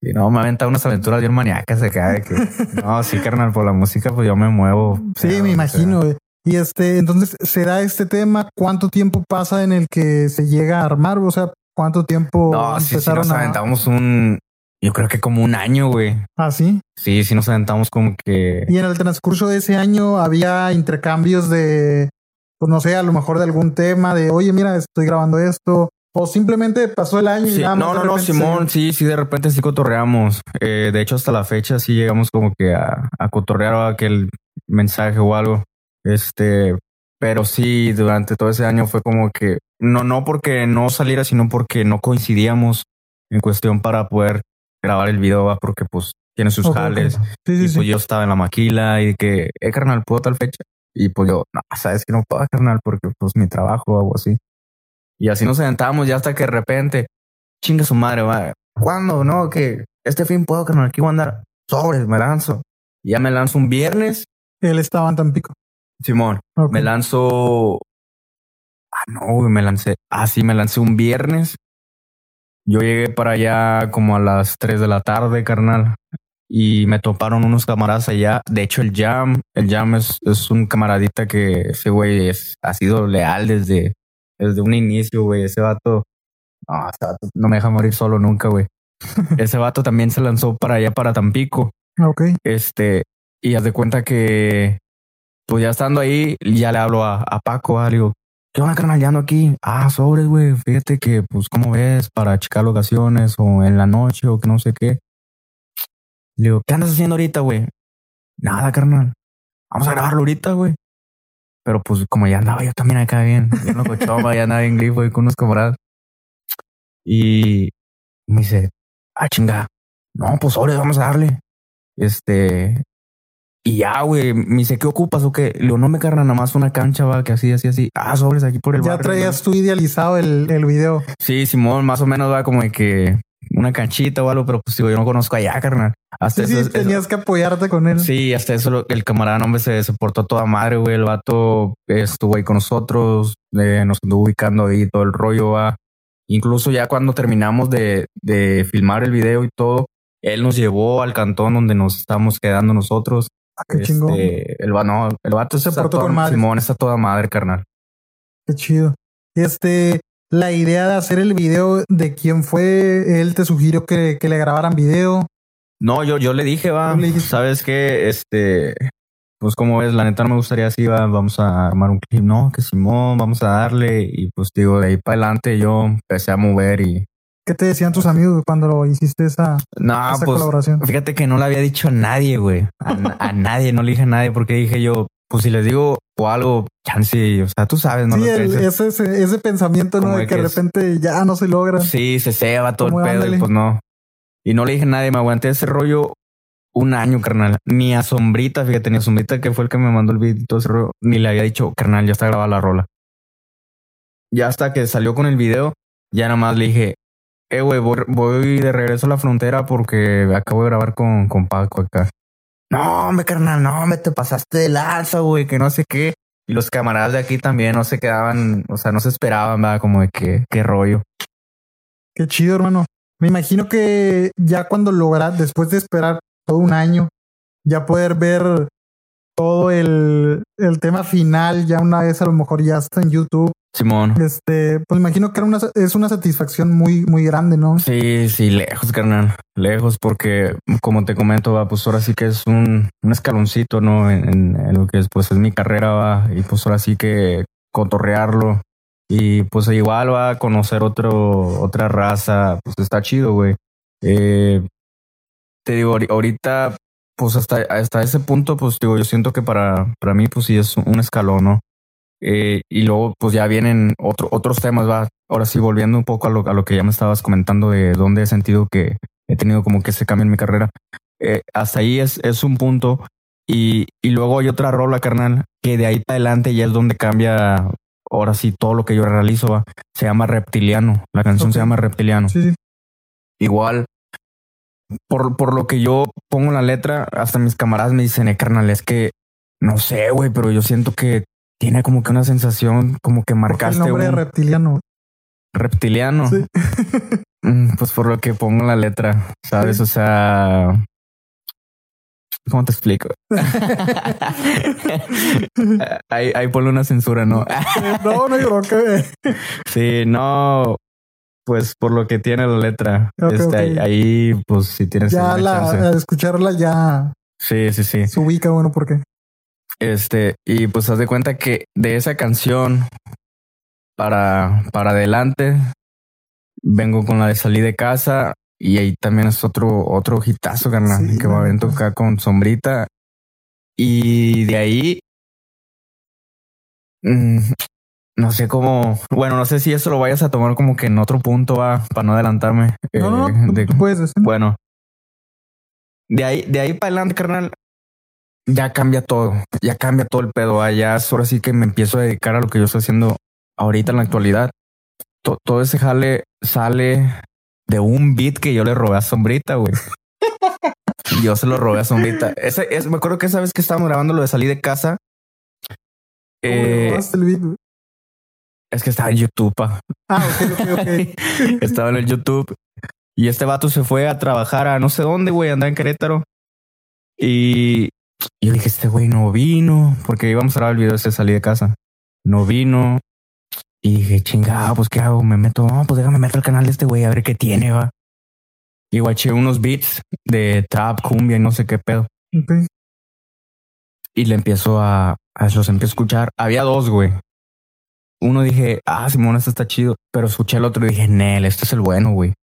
Y no, me aventa unas aventuras bien maníacas acá de que, no, sí, carnal, por la música, pues yo me muevo. Sí, pero, me imagino. güey. Y este, entonces, ¿se da este tema? ¿Cuánto tiempo pasa en el que se llega a armar? O sea, ¿cuánto tiempo No, sí, sí, nos a aventamos un, yo creo que como un año, güey. así? Sí, sí, nos aventamos como que. Y en el transcurso de ese año había intercambios de, pues no sé, a lo mejor de algún tema, de oye, mira, estoy grabando esto. O simplemente pasó el año y Sí, nada más no, no, no, Simón, sí, sí, de repente sí cotorreamos. Eh, de hecho, hasta la fecha sí llegamos como que a, a cotorrear aquel mensaje o algo. Este, pero sí, durante todo ese año fue como que, no, no porque no saliera, sino porque no coincidíamos en cuestión para poder grabar el video, ¿va? porque pues tiene sus jales. Sí, sí, y sí. pues yo estaba en la maquila y que, eh, carnal, ¿puedo tal fecha? Y pues yo, no, sabes que no puedo, carnal, porque pues mi trabajo o algo así. Y así nos sentábamos ya hasta que de repente, chinga su madre, va. ¿Cuándo? No, que este fin puedo, carnal, aquí voy a andar. Sobres, me lanzo. Y ya me lanzo un viernes, Él estaba en Tampico. Simón. Me lanzo. Ah, no, me lancé. Ah, sí, me lancé un viernes. Yo llegué para allá como a las 3 de la tarde, carnal. Y me toparon unos camaradas allá. De hecho, el Jam, el Jam es, es un camaradita que ese güey es, ha sido leal desde, desde un inicio, güey. Ese vato, no, ese vato no me deja morir solo nunca, güey. ese vato también se lanzó para allá, para Tampico. Ok. Este, y haz de cuenta que, pues ya estando ahí, ya le hablo a, a Paco, ah, le digo, ¿qué onda, carnal? Ya ando aquí. Ah, sobres, güey. Fíjate que, pues, ¿cómo ves? Para checar locaciones o en la noche o que no sé qué. Le digo, ¿qué andas haciendo ahorita, güey? Nada, carnal. Vamos a grabarlo ahorita, güey. Pero pues como ya andaba yo también acá bien, bien locochón, ya andaba en grifo y con unos camaradas. Y me dice, ah, chinga. No, pues sobre, vamos a darle. Este. Y ya, güey, me dice, ¿qué ocupas o qué? Le digo, no me cargan nada más una cancha, va, que así, así, así. Ah, sobres aquí por el Ya barrio, traías tú idealizado el, el video. Sí, Simón, más o menos va como de que una canchita o algo, pero pues digo, yo no conozco allá, carnal. Hasta Sí, eso, sí, eso- tenías que apoyarte con él. sí, hasta eso el camarada, hombre, se, se portó toda madre, güey. El vato estuvo ahí con nosotros, eh, nos anduvo ubicando ahí todo el rollo, va. Incluso ya cuando terminamos de, de filmar el video y todo, él nos llevó al cantón donde nos estábamos quedando nosotros. Ah, qué chingón. Este, el, no, el vato Se portó con madre. Simón está toda madre, carnal. Qué chido. Este, la idea de hacer el video, ¿de quién fue? Él te sugirió que, que le grabaran video. No, yo, yo le dije, va, le sabes qué, este, pues como ves, la neta no me gustaría así, va, vamos a armar un clip, no, que Simón, vamos a darle, y pues digo, de ahí para adelante yo empecé a mover y, ¿Qué te decían tus amigos cuando hiciste esa, no, esa pues, colaboración? fíjate que no le había dicho a nadie, güey, a nadie, no le dije a nadie, porque dije yo, pues si les digo o algo, chance, o sea, tú sabes, ¿no? Sí, el- ese, ese, ese pensamiento, ¿no? De que de es- repente ya no se logra. Sí, se ceba todo el pedo Ándale. y pues no. Y no le dije a nadie, me aguanté ese rollo un año, carnal. Ni a Sombrita, fíjate, ni a Sombrita, que fue el que me mandó el video y todo ese rollo, ni le había dicho, carnal, ya está grabada la rola. Ya hasta que salió con el video, ya nada más le dije, eh, güey, voy, voy de regreso a la frontera porque acabo de grabar con, con Paco acá. No, me carnal, no, me te pasaste de lanza, güey, que no sé qué. Y los camaradas de aquí también no se quedaban, o sea, no se esperaban, ¿verdad? Como de que, qué rollo. Qué chido, hermano. Me imagino que ya cuando logras, después de esperar todo un año, ya poder ver todo el, el tema final, ya una vez a lo mejor ya está en YouTube. Simón. Este, pues imagino que era una, es una satisfacción muy, muy grande, ¿no? Sí, sí, lejos, carnal. Lejos, porque como te comento, va, pues ahora sí que es un, un escaloncito, ¿no? En, en lo que es, pues es mi carrera, va. Y pues ahora sí que cotorrearlo. Y pues igual va a conocer otro, otra raza. Pues está chido, güey. Eh, te digo, ahori- ahorita, pues hasta, hasta ese punto, pues digo, yo siento que para, para mí, pues sí es un escalón, ¿no? Eh, y luego, pues ya vienen otro, otros temas, va. Ahora sí, volviendo un poco a lo, a lo que ya me estabas comentando de dónde he sentido que he tenido como que ese cambio en mi carrera. Eh, hasta ahí es, es un punto. Y, y luego hay otra rola, carnal, que de ahí para adelante ya es donde cambia, ahora sí, todo lo que yo realizo, va. Se llama Reptiliano. La canción se llama Reptiliano. Sí, sí. Igual, por, por lo que yo pongo la letra, hasta mis camaradas me dicen, eh, carnal, es que no sé, güey, pero yo siento que tiene como que una sensación, como que Porque el marcaste nombre de un reptiliano. reptiliano. Sí. Mm, Pues por lo que pongo la letra, ¿sabes? Sí. O sea, ¿cómo te explico? ahí, ahí ponle una censura, ¿no? no, no hay bronca. sí, no, pues por lo que tiene la letra. Ok, este. Ahí, ahí, pues si tienes Ya la, al escucharla ya Sí, sí, sí. se ubica, bueno, porque Este, y pues haz de cuenta que de esa canción para, para adelante, vengo con la de salir de casa y ahí también es otro, otro hitazo, carnal, Sí, que va a la haber neta. tocar con sombrita. Y de ahí, mm, no sé cómo, bueno, no sé si eso lo vayas a tomar como que en otro punto va, para no adelantarme. no, eh, no, de- puedes decir. bueno, de ahí, de ahí para adelante, carnal, ya cambia todo, ya cambia todo el pedo. ah, Ya es ahora sí que me empiezo a dedicar a lo que yo estoy haciendo ahorita en la actualidad. To- todo ese jale sale de un beat que yo le robé a Sombrita, güey. yo se lo robé a Sombrita. Ese, es, me acuerdo que esa vez que estábamos grabando lo de salir de casa. ¿Cómo eh, el beat? Es que estaba en YouTube, pa. Ah, ok, ok, ok. Estaba en el YouTube. Y este vato se fue a trabajar a no sé dónde, güey, andaba en Querétaro. Y yo dije, este güey no vino, porque íbamos a grabar el video de salir de casa. No vino. Y dije, chingado, pues qué hago? Me meto, no, pues déjame meter al canal de este güey a ver qué tiene, va. Y guaché unos beats de trap, cumbia y no sé qué pedo. Y le empiezo a, a los empiezo a escuchar. Había dos, güey. Uno dije, ah, Simón, este está chido. Pero escuché el otro y dije, Nel, este es el bueno, güey.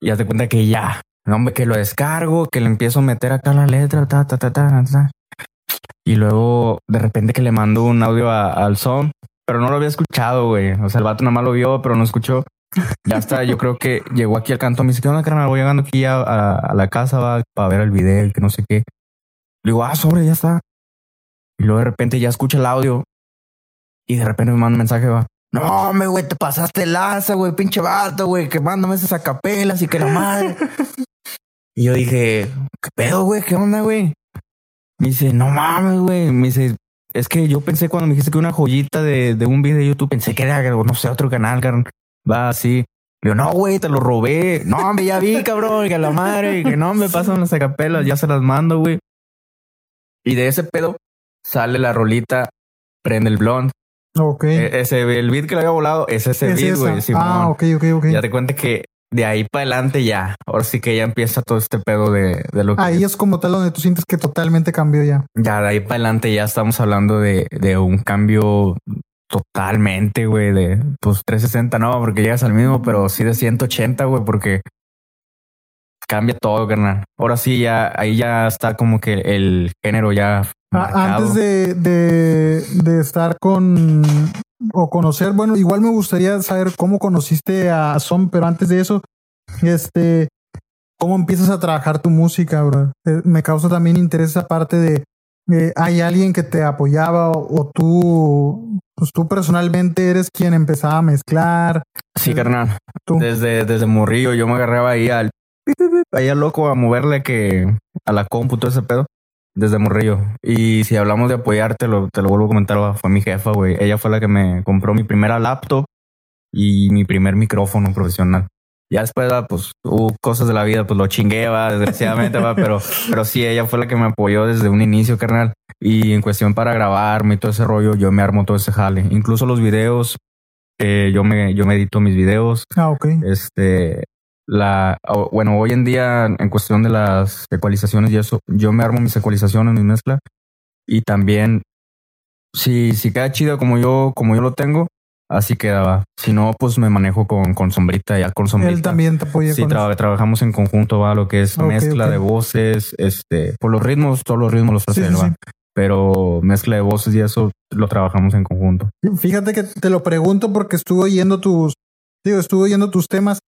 Y haz de cuenta que ya, no, hombre, que lo descargo, que le empiezo a meter acá la letra, ta, ta, ta, ta, ta. Y luego, de repente que le mando un audio al son, pero no lo había escuchado, güey. O sea, el vato nada más lo vio, pero no escuchó. Ya está, yo creo que llegó aquí al canto, me dice, ¿qué onda, carnal? Voy llegando aquí a, la casa, va, para ver el video, que no sé qué. Le digo, ah, sobre, ya está. Y luego de repente ya escucha el audio y de repente me manda un mensaje, va. No, me güey, te pasaste laza, güey, pinche vato, güey, que mándame esas acapelas y que la madre. y yo dije, ¿qué pedo, güey? ¿Qué onda, güey? Me dice, no mames, güey. Me dice, es que yo pensé cuando me dijiste que una joyita de, de un video de YouTube, pensé que era, no sé, otro canal, cabrón. Va así. Digo, no, güey, te lo robé. No, hombre, ya vi, cabrón, que la madre, que no me pasan las acapelas, ya se las mando, güey. Y de ese pedo sale la rolita, prende el blond. Ok. E- Ese, el beat que le había volado es ese Es beat, güey. Ah, ok, ok, ok. Ya te cuenta que de ahí para adelante ya, ahora sí que ya empieza todo este pedo de, de lo que Ahí es como tal donde tú sientes que totalmente cambió ya. ya de ahí para adelante ya estamos hablando de, de un cambio totalmente, güey, de pues 360 no, porque llegas al mismo, pero sí de 180, güey, porque cambia todo, carnal. Ahora sí ya ahí ya está como que el género ya marcado. Antes de, de, de estar con o conocer, bueno, igual me gustaría saber cómo conociste a Son, pero antes de eso, este, cómo empiezas a trabajar tu música, bro. Eh, Me causa también interés esa parte de eh, hay alguien que te apoyaba o, o tú, pues tú personalmente eres quien empezaba a mezclar. Sí, carnal. Tú. Desde, desde morrillo yo me agarraba ahí al ahí al loco a moverle que a la compu todo ese pedo desde morrillo. Y si hablamos de apoyarte, lo, te lo vuelvo a comentar, fue mi jefa, güey. Ella fue la que me compró mi primera laptop y mi primer micrófono profesional. Ya después, va, pues, hubo cosas de la vida, pues lo chingué, va, desgraciadamente, va, pero, pero sí, ella fue la que me apoyó desde un inicio, carnal. Y en cuestión para grabarme y todo ese rollo, yo me armo todo ese jale. Incluso los videos, eh, yo me, yo me edito mis videos. Ah, ok. Este, la, bueno, hoy en día, en cuestión de las ecualizaciones y eso, yo me armo mis ecualizaciones, mi mezcla. Y también, si, si queda chido como yo, como yo lo tengo, así quedaba. Si no, pues me manejo con, con sombrita, ya con sombrita. Él también te apoya Sí, con tra- trabajamos en conjunto, va, lo que es mezcla de voces, este, por los ritmos, todos los ritmos los hace sí, él, va. sí. Pero mezcla de voces y eso lo trabajamos en conjunto. Fíjate que te lo pregunto porque estuve oyendo tus, digo, estuve oyendo tus temas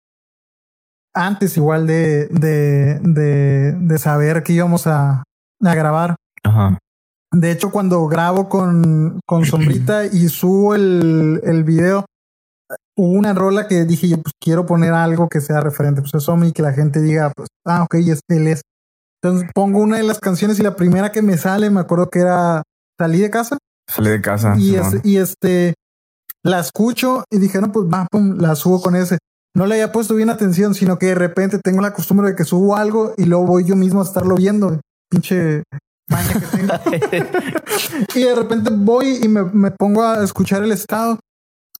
antes igual de, de, de, de saber que íbamos a, a grabar. Ajá. De hecho, cuando grabo con, con Sombrita y subo el, el video, hubo una rola que dije yo, pues quiero poner algo que sea referente, pues eso y que la gente diga, pues, ah, ok, es, él es. Entonces pongo una de las canciones y la primera que me sale, me acuerdo que era Salí de casa Salí de casa. y, es- y este la escucho y dije, no, pues va, pum, la subo con ese. No le había puesto bien atención, sino que de repente tengo la costumbre de que subo algo y luego voy yo mismo a estarlo viendo. Pinche maña que tengo. y de repente voy y me, me pongo a escuchar el estado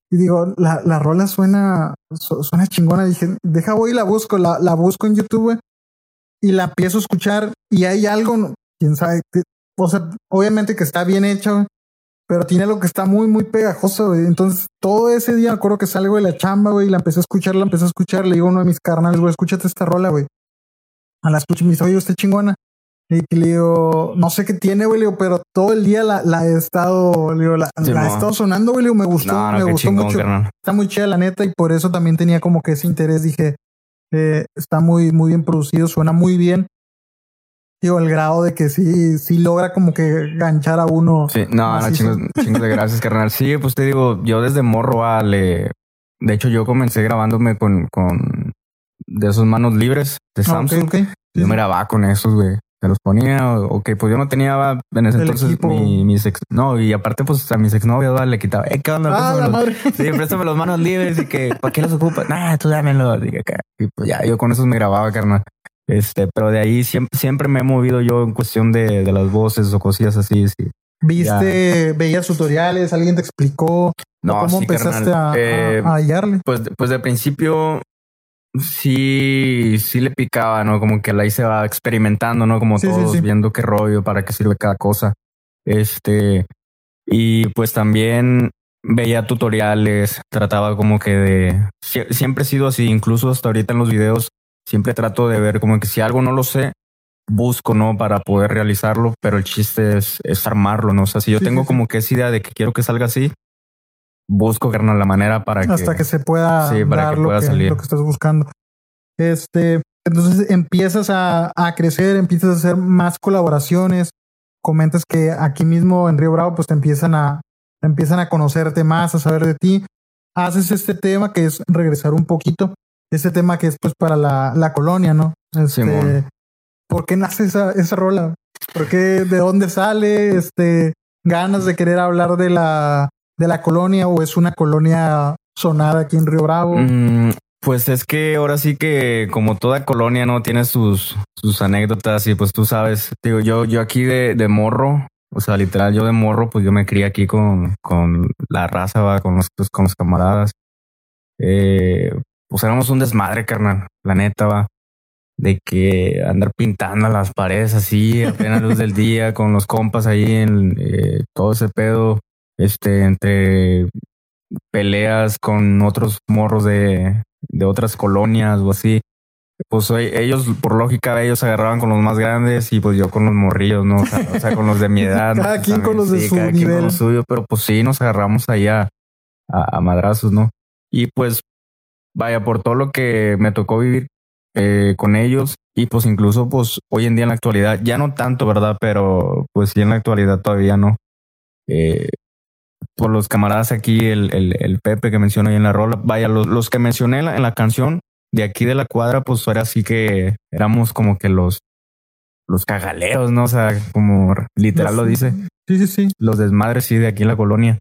y digo, la, la rola suena, su- suena chingona. Dije, deja voy y la busco, la, la busco en YouTube y la empiezo a escuchar y hay algo, quién sabe, o sea, obviamente que está bien hecho, pero tiene algo que está muy, muy pegajoso. güey. Entonces, todo ese día me acuerdo que salgo de la chamba, güey, y la empecé a escuchar, la empecé a escuchar. Le digo a uno de mis carnales, güey, escúchate esta rola, güey. A la escucho y me dice, oye, está chingona. Y le digo, no sé qué tiene, güey, pero todo el día la, la he estado, le digo, la, Sí, la he estado sonando, güey, me gustó, No, no, me gustó chingón, mucho. carnal. Está muy chida, la neta, y por eso también tenía como que ese interés. Dije, eh, está muy, muy bien producido, suena muy bien. Digo, el grado de que sí, sí logra como que ganchar a uno. Sí, no, no, chingos, chingos de gracias, carnal. Sí, pues te digo, yo desde morro ah, le... De hecho, yo comencé grabándome con, con de esos manos libres de Ah, Samsung. Yo me grababa con esos, güey. Se los ponía, o- ok, pues yo no tenía en ese El entonces equipo. mi, mis ex, no, y aparte, pues a mis exnovios le quitaba, eh, ¿qué onda? Ah, la los- madre. Sí, préstame los manos libres y que, ¿para qué los ocupas? Nah, tú dámelo. Y, que acá. y pues ya, yo con esos me grababa, carnal. Este, pero de ahí siempre, siempre me he movido yo en cuestión de, de las voces o cosillas así. Sí. Viste, veías tutoriales, alguien te explicó No, cómo sí, empezaste a, Eh, a, a hallarle. pues, pues de principio sí, sí le picaba, ¿no? Como que ahí se va experimentando, ¿no? Como Sí, todos sí. viendo qué rollo, para qué sirve cada cosa. Este, y pues también veía tutoriales, trataba como que de, sie- siempre he sido así, incluso hasta ahorita en los videos, siempre trato de ver como que si algo no lo sé, busco, ¿no? Para poder realizarlo, pero el chiste es, es armarlo, ¿no? O sea, si yo Sí, tengo sí, como que esa idea de que quiero que salga así, busco, carnal, la manera para que... hasta que se pueda Sí, para dar que lo, pueda que, salir. lo que estás buscando. Este, entonces empiezas a, a crecer, empiezas a hacer más colaboraciones. Comentas que aquí mismo en Río Bravo, pues te empiezan a, empiezan a conocerte más, a saber de ti. Haces este tema que es regresar un poquito. Este tema que es pues para la, la colonia, ¿no? Este, Simón. ¿Por qué nace esa, esa rola? ¿Por qué? ¿De dónde sale? Este, ganas de querer hablar de la, de la colonia o es una colonia sonada aquí en Río Bravo? Mm, pues es que ahora sí que como toda colonia no tiene sus, sus anécdotas y pues tú sabes, digo, yo, yo aquí de, de morro, o sea, literal, yo de morro, pues yo me crié aquí con, con la raza, va, con los, pues, con los camaradas. Eh, pues éramos un desmadre, carnal, la neta, va. De que andar pintando las paredes así, a plena luz del día, con los compas ahí en eh, todo ese pedo, este, entre peleas con otros morros de, de otras colonias o así. Pues eh, ellos, por lógica, ellos agarraban con los más grandes y pues yo con los morrillos, ¿no? O sea, o sea, con los de mi edad. Cada Pues, quien con los de su cada quien con nivel. pero pues sí, nos agarramos ahí a, a, a madrazos, ¿no? Y pues, vaya, por todo lo que me tocó vivir eh, con ellos y pues incluso pues hoy en día en la actualidad, ya no tanto, ¿verdad? Pero pues sí en la actualidad todavía no. Eh, por los camaradas aquí, el, el, el Pepe que menciono ahí en la rola, vaya, los, los que mencioné en la, en la canción de aquí de la cuadra, pues era así que éramos como que los, los cagaleos, ¿no? O sea, como literal lo dice. Sí, sí, sí. Los desmadres, sí, de aquí en la colonia.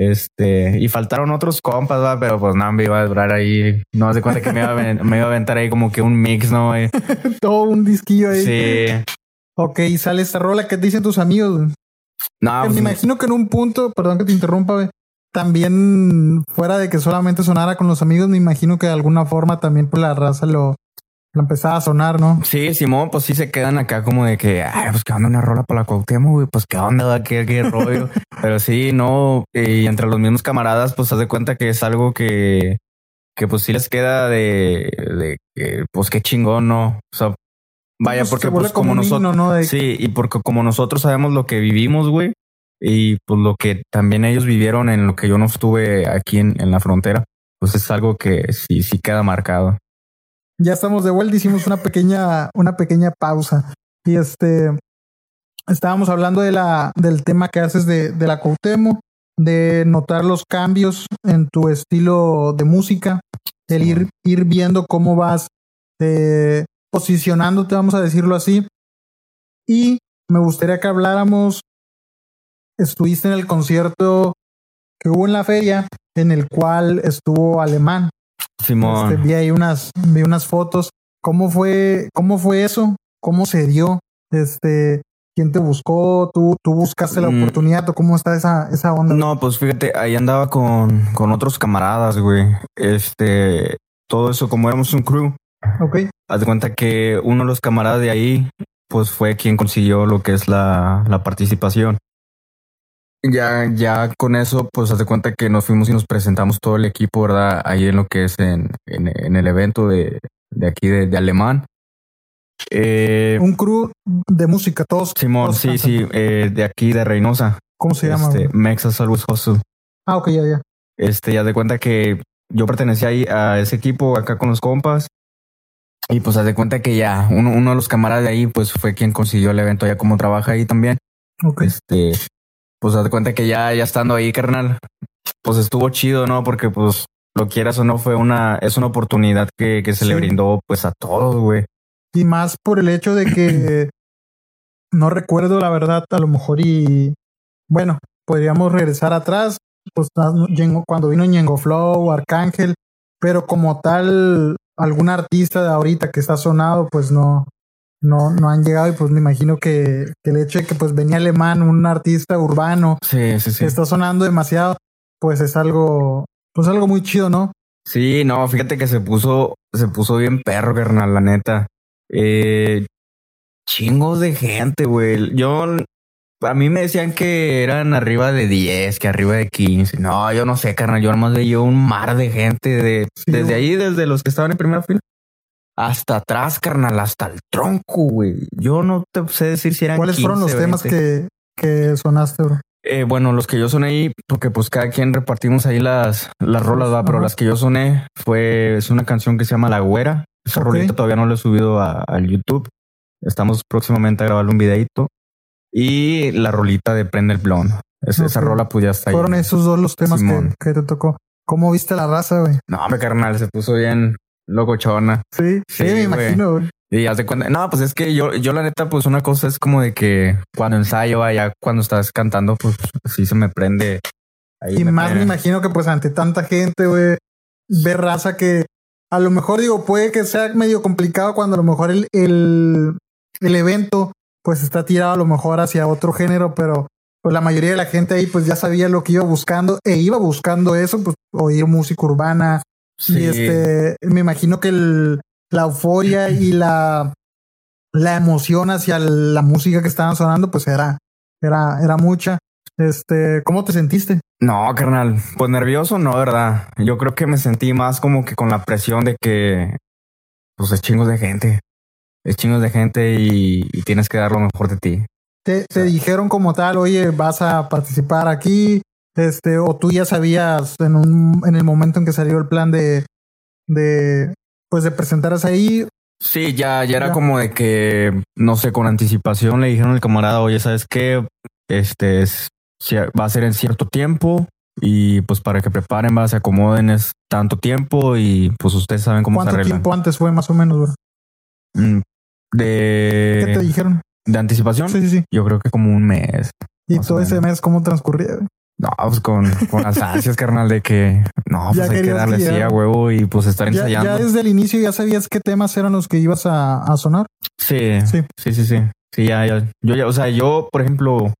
Este, y faltaron otros compas, ¿verdad? pero pues nada, me iba a durar ahí. No hace cuenta que me iba, a, me iba a aventar ahí como que un mix, ¿no? Todo un disquillo ahí. Sí. Ok, sale esta rola. ¿Qué dicen tus amigos? No, pues, me imagino que en un punto, perdón que te interrumpa, güey, también fuera de que solamente sonara con los amigos, me imagino que de alguna forma también por la raza lo empezaba a sonar, ¿no? Sí, Simón, pues sí se quedan acá como de que, ay, pues que onda una rola para la Cuauhtémoc, güey, pues qué onda, qué, qué rollo. Pero sí, no, y entre los mismos camaradas, pues haz de cuenta que es algo que, que pues sí les queda de, de que, pues qué chingón, ¿no? O sea, vaya, Pues, porque pues como nosotros, himno, ¿no? De- sí, y porque como nosotros sabemos lo que vivimos, güey, y pues lo que también ellos vivieron en lo que yo no estuve aquí en, en la frontera, pues es algo que sí, sí queda marcado. Ya estamos de vuelta, hicimos una pequeña, una pequeña pausa. Y este estábamos hablando de la, del tema que haces de, de la Cuauhtémoc, de notar los cambios en tu estilo de música, el ir, ir viendo cómo vas eh, posicionándote, vamos a decirlo así. Y me gustaría que habláramos, estuviste en el concierto que hubo en la feria, en el cual estuvo Alemán. Simón. Este, vi ahí unas, vi unas fotos. ¿Cómo fue, cómo fue eso? ¿Cómo se dio? Este, ¿quién te buscó? ¿Tú, tú buscaste la Mm. oportunidad? ¿O cómo está esa, esa onda? No, pues fíjate, ahí andaba con, con otros camaradas, güey. Este, todo eso, como éramos un crew, Ok. haz de cuenta que uno de los camaradas de ahí, pues fue quien consiguió lo que es la, la participación. Ya, ya con eso, pues haz de cuenta que nos fuimos y nos presentamos todo el equipo, ¿verdad? Ahí en lo que es en, en, en el evento de, de aquí de, de Alemán. Eh, Un crew de música, todos. Simón, todos sí, cantan. sí, eh, de aquí de Reynosa. ¿Cómo se llama? Este? Mexas Always Hustle. Ah, ok, ya, ya. Este, ya de cuenta que yo pertenecía ahí a ese equipo acá con los compas. Y pues haz de cuenta que ya uno, uno de los camaradas de ahí, pues fue quien consiguió el evento ya como trabaja ahí también. Ok. Este, pues de cuenta que ya, ya estando ahí, carnal, pues estuvo chido, ¿no? Porque pues lo quieras o no, fue una, es una oportunidad que, que se le brindó pues a todos, güey. Y más por el hecho de que no recuerdo la verdad, a lo mejor y bueno, podríamos regresar atrás, pues cuando vino Ñengo Flow, Arcángel, pero como tal, algún artista de ahorita que está sonado, pues no, no, no han llegado y pues me imagino que, que el hecho de que pues venía alemán, un artista urbano, Sí, sí, sí. que está sonando demasiado, pues es algo, pues algo muy chido, ¿no? Sí, no, fíjate que se puso, se puso bien perro, carnal, la neta. Eh, chingos de gente, güey. Yo, a mí me decían que eran arriba de 10, que arriba de 15. No, yo no sé, carnal. Yo nomás veía un mar de gente de, desde ahí, desde los que estaban en primera fila. Hasta atrás, carnal, hasta el tronco, güey. Yo no te sé decir si eran ¿Cuáles fueron los 15, temas 20. que, que sonaste, bro? Eh, bueno, los que yo soné ahí, porque pues cada quien repartimos ahí las, las rolas, va, pero las que yo soné fue, es una canción que se llama La Güera. Esa rolita todavía no la he subido a- al YouTube. Estamos próximamente a grabarle un videito. Y la rolita de Prende el Blon. Es- Esa rola pues ya está ahí. Fueron esos dos los temas que, que te tocó. ¿Cómo viste la raza, güey? No, me carnal, se puso bien locochona. Sí, sí, Sí, me imagino. Y haz de cuenta, no, pues es que yo, yo la neta, pues una cosa es como de que cuando ensayo, allá cuando estás cantando, pues sí se me prende. Ahí Y más me imagino que pues ante tanta gente, güey, ver raza que a lo mejor digo, puede que sea medio complicado cuando a lo mejor el, el, el evento pues está tirado a lo mejor hacia otro género, pero pues la mayoría de la gente ahí pues ya sabía lo que iba buscando e iba buscando eso, pues oír música urbana, Sí. Y este, me imagino que el- la euforia y la, la emoción hacia la música que estaban sonando, pues era, era, era mucha. Este, ¿cómo te sentiste? No, carnal, pues nervioso no, ¿verdad? Yo creo que me sentí más como que con la presión de que, pues es chingos de gente, es chingos de gente y, y tienes que dar lo mejor de ti. Te, te dijeron como tal, oye, vas a participar aquí, este, o tú ya sabías en un, en el momento en que salió el plan de, de, pues de presentaras ahí, Sí, ya, ya era Ya. como de que, no sé, con anticipación le dijeron al camarada, oye, ¿sabes qué? Este es, va a ser en cierto tiempo y pues para que preparen, va, se acomoden es tanto tiempo y pues ustedes saben cómo se ¿Cuánto tiempo antes fue más o menos, bro? Mm, ¿Qué te De, dijeron? de anticipación, Sí, sí, sí. yo creo que como un mes. Y todo ese mes, ¿cómo transcurría? No, pues con, con las ansias, carnal, de que no, Ya pues hay que darle que ya- a huevo y pues estar Ya, ensayando. ya desde el inicio ya sabías qué temas eran los que ibas a, a sonar. Sí, Sí. sí, sí, sí. Sí, ya, ya. Yo ya, o sea, yo, por ejemplo,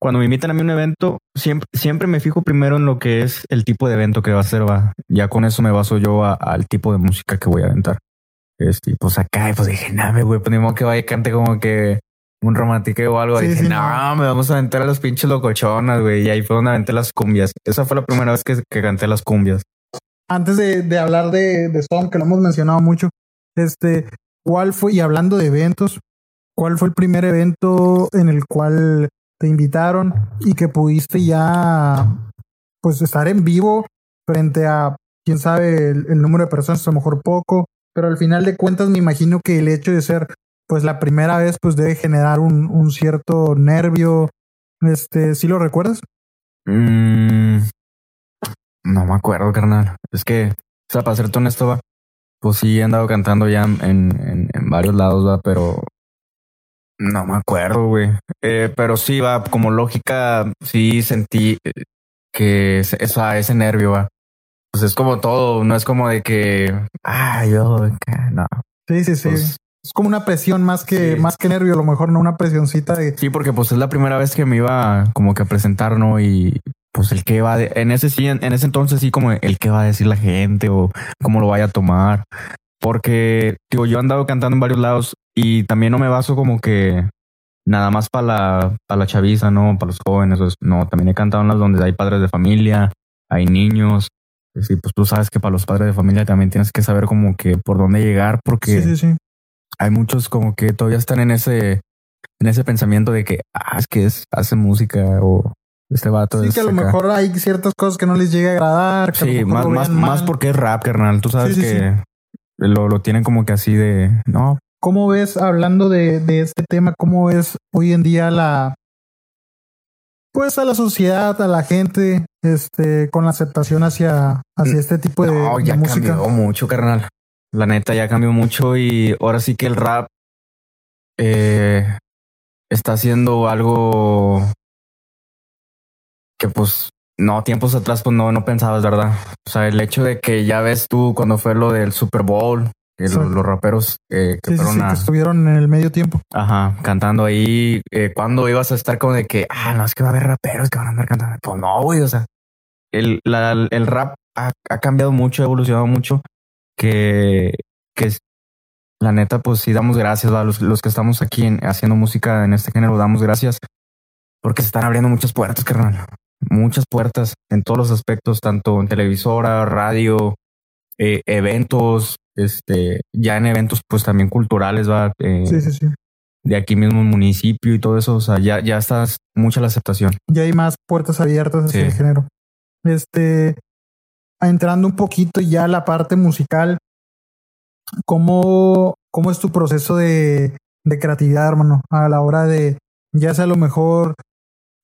cuando me invitan a mí a un evento, siempre, siempre me fijo primero en lo que es el tipo de evento que va a ser, va. Ya con eso me baso yo al tipo de música que voy a aventar. Este, pues acá, y pues dije, nada, güey, pues ni modo que vaya y cante como que un romántico o algo. Sí, dije, sí, no, no. me vamos a aventar a los pinches locochonas, güey. Y ahí fue donde aventé las cumbias. Esa fue la primera vez que, que canté las cumbias. Antes de, de hablar de, de Storm, que lo hemos mencionado mucho, este, ¿cuál fue, y hablando de eventos, cuál fue el primer evento en el cual te invitaron y que pudiste ya, pues, estar en vivo frente a, quién sabe, el, el número de personas, a lo mejor poco, pero al final de cuentas me imagino que el hecho de ser, pues, la primera vez, pues, debe generar un, un cierto nervio, este, ¿sí lo recuerdas? Mm, no me acuerdo, carnal. Es que, o sea, para serte honesto, va, pues sí he andado cantando ya en, en, en varios lados, va, pero no me acuerdo, güey. Eh, pero sí, va, como lógica, sí sentí eh, que ese, esa- ese nervio, va. Pues es como todo, no es como de que, ah, yo, acá", no. Sí, sí, sí. Pues, Es como una presión más que, Sí. más que nervio, a lo mejor no una presioncita de Sí, porque pues es la primera vez que me iba como que a presentar, ¿no? Y pues el que va de, en ese sí, en, en ese entonces sí como el que va a decir la gente o cómo lo vaya a tomar. Porque, digo, yo he andado cantando en varios lados y también no me baso como que nada más para la, para la chaviza, ¿no? Para los jóvenes. pues, no, también he cantado en las donde hay padres de familia, hay niños. Sí, pues tú sabes que para los padres de familia también tienes que saber como que por dónde llegar porque Sí, sí, sí. Hay muchos como que todavía están en ese en ese pensamiento de que ah, es que es, hace música o este vato Sí, es que a lo acá. mejor hay ciertas cosas que no les llega a agradar. Que sí más más más porque es rap carnal tú sabes Sí, sí, que Lo, lo tienen como que así de no ¿Cómo ves, hablando de, de este tema, cómo ves hoy en día la, pues a la sociedad, a la gente, este, con la aceptación hacia, hacia este tipo de, no de ya música? cambió mucho carnal la neta ya cambió mucho y ahora sí que el rap eh, está haciendo algo que pues no, tiempos atrás pues no, no pensabas, ¿verdad? O sea, el hecho de que ya ves tú cuando fue lo del Super Bowl, que Sí. los, los raperos eh, que Sí, sí, a- que estuvieron en el medio tiempo. ajá, cantando ahí, eh, cuando ibas a estar como de que, ah, no, es que va a haber raperos que van a andar cantando. Pues no, güey, o sea, el, la- el rap ha, ha cambiado mucho, ha evolucionado mucho, que, que la neta, pues sí damos gracias, ¿va? Los, los que estamos aquí en- haciendo música en este género, damos gracias porque se están abriendo muchas puertas, carnal. Muchas puertas en todos los aspectos, tanto en televisora, radio, eh, eventos, este, ya en eventos, pues también culturales, va, Eh, Sí, sí, sí. de aquí mismo en municipio y todo eso. O sea, ya, ya está mucha la aceptación. Ya hay más puertas abiertas hacia Sí. el género. Este, entrando un poquito ya a la parte musical, ¿cómo, cómo es tu proceso de, de creatividad, hermano? A la hora de, ya sea a lo mejor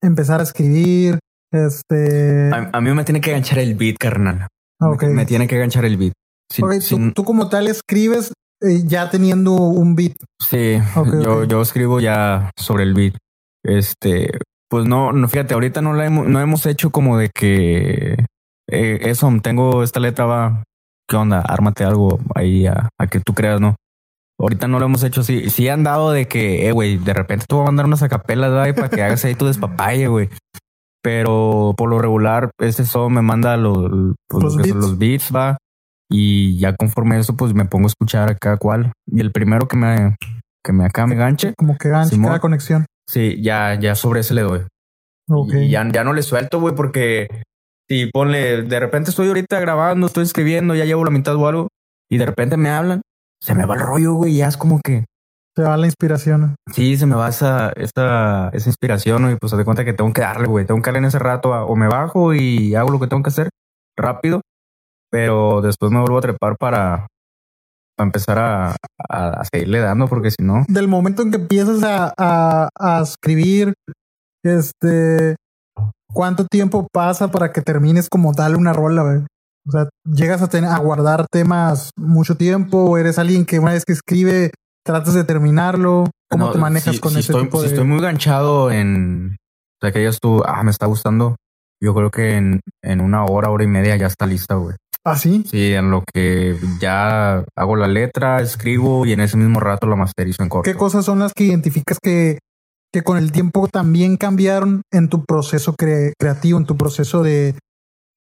empezar a escribir, este... A, a mí me tiene que ganchar el beat, carnal. ok. Me, me tiene que ganchar el beat. Sin- tú- sin- tú, como tal escribes eh, ya teniendo un beat. sí, yo, yo escribo ya sobre el beat. Este, pues no, no, fíjate, ahorita no la hemos, no hemos hecho como de que eh, eso, tengo esta letra, va, ¿qué onda? Ármate algo ahí a, a que tú creas, ¿no? Ahorita no lo hemos hecho así. Sí han dado de que, eh, güey, de repente te voy a mandar unas acapelas, para que hagas ahí tu despapalle, güey. Pero por lo regular, este solo me manda los, pues, Los son beats. los beats, va. Y ya conforme a eso, pues me pongo a escuchar acá cuál. Y el primero que me, que me acá me ganche, Como que ganche Simón. cada conexión. sí, ya, ya sobre ese le doy. Y ya, ya no le suelto, güey, porque si ponle, de repente estoy ahorita grabando, estoy escribiendo, ya llevo la mitad o algo, y de repente me hablan, se me va el rollo, güey, ya es como que, Te va la inspiración. sí, se me va esa, esa, esa inspiración, y pues de cuenta que tengo que darle, güey, tengo que darle en ese rato, a- o me bajo y hago lo que tengo que hacer rápido, pero después me vuelvo a trepar para, para empezar a, a, seguirle dando, porque si no. Del momento en que empiezas a, a, a escribir, este, ¿cuánto tiempo pasa para que termines como darle una rola? Güey? O sea, llegas a, tener, a guardar temas mucho tiempo, o eres alguien que una vez que escribe tratas de terminarlo. ¿Cómo te manejas con ese estoy, tipo de... Si estoy muy ganchado en, o sea, que digas tú, ah, me está gustando, yo creo que en, en una hora, hora y media ya está lista, güey. ¿Ah, sí? Sí, en lo que ya hago la letra, escribo y en ese mismo rato lo masterizo en corto. ¿Qué cosas son las que identificas que, que con el tiempo también cambiaron en tu proceso creativo, en tu proceso de,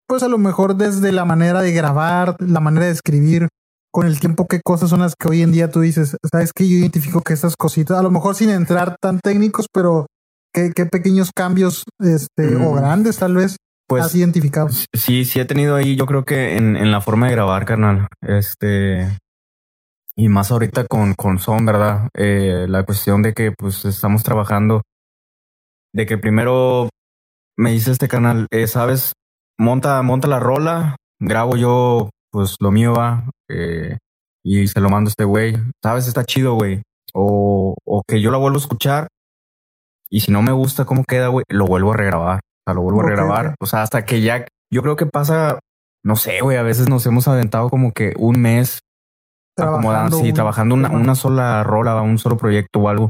pues a lo mejor desde la manera de grabar, la manera de escribir, con el tiempo, qué cosas son las que hoy en día tú dices, sabes que yo identifico que estas cositas, a lo mejor sin entrar tan técnicos, pero qué, qué pequeños cambios, este, o mm. grandes tal vez, pues, has identificado. Sí, sí he tenido ahí, yo creo que en, en la forma de grabar, carnal, este, y más ahorita con, con Son, ¿verdad? Eh, la cuestión de que pues estamos trabajando, de que primero me dice este canal, eh, sabes, monta, monta la rola, grabo yo pues lo mío va eh, y se lo mando a este güey. Sabes, está chido, güey. O, o que yo la vuelvo a escuchar y si no me gusta cómo queda, güey, lo vuelvo a regrabar. O sea, lo vuelvo a regrabar. O sea, hasta que ya, yo creo que pasa, no sé, güey, a veces nos hemos aventado como que un mes trabajando, sí, trabajando una, una sola rola, un solo proyecto o algo.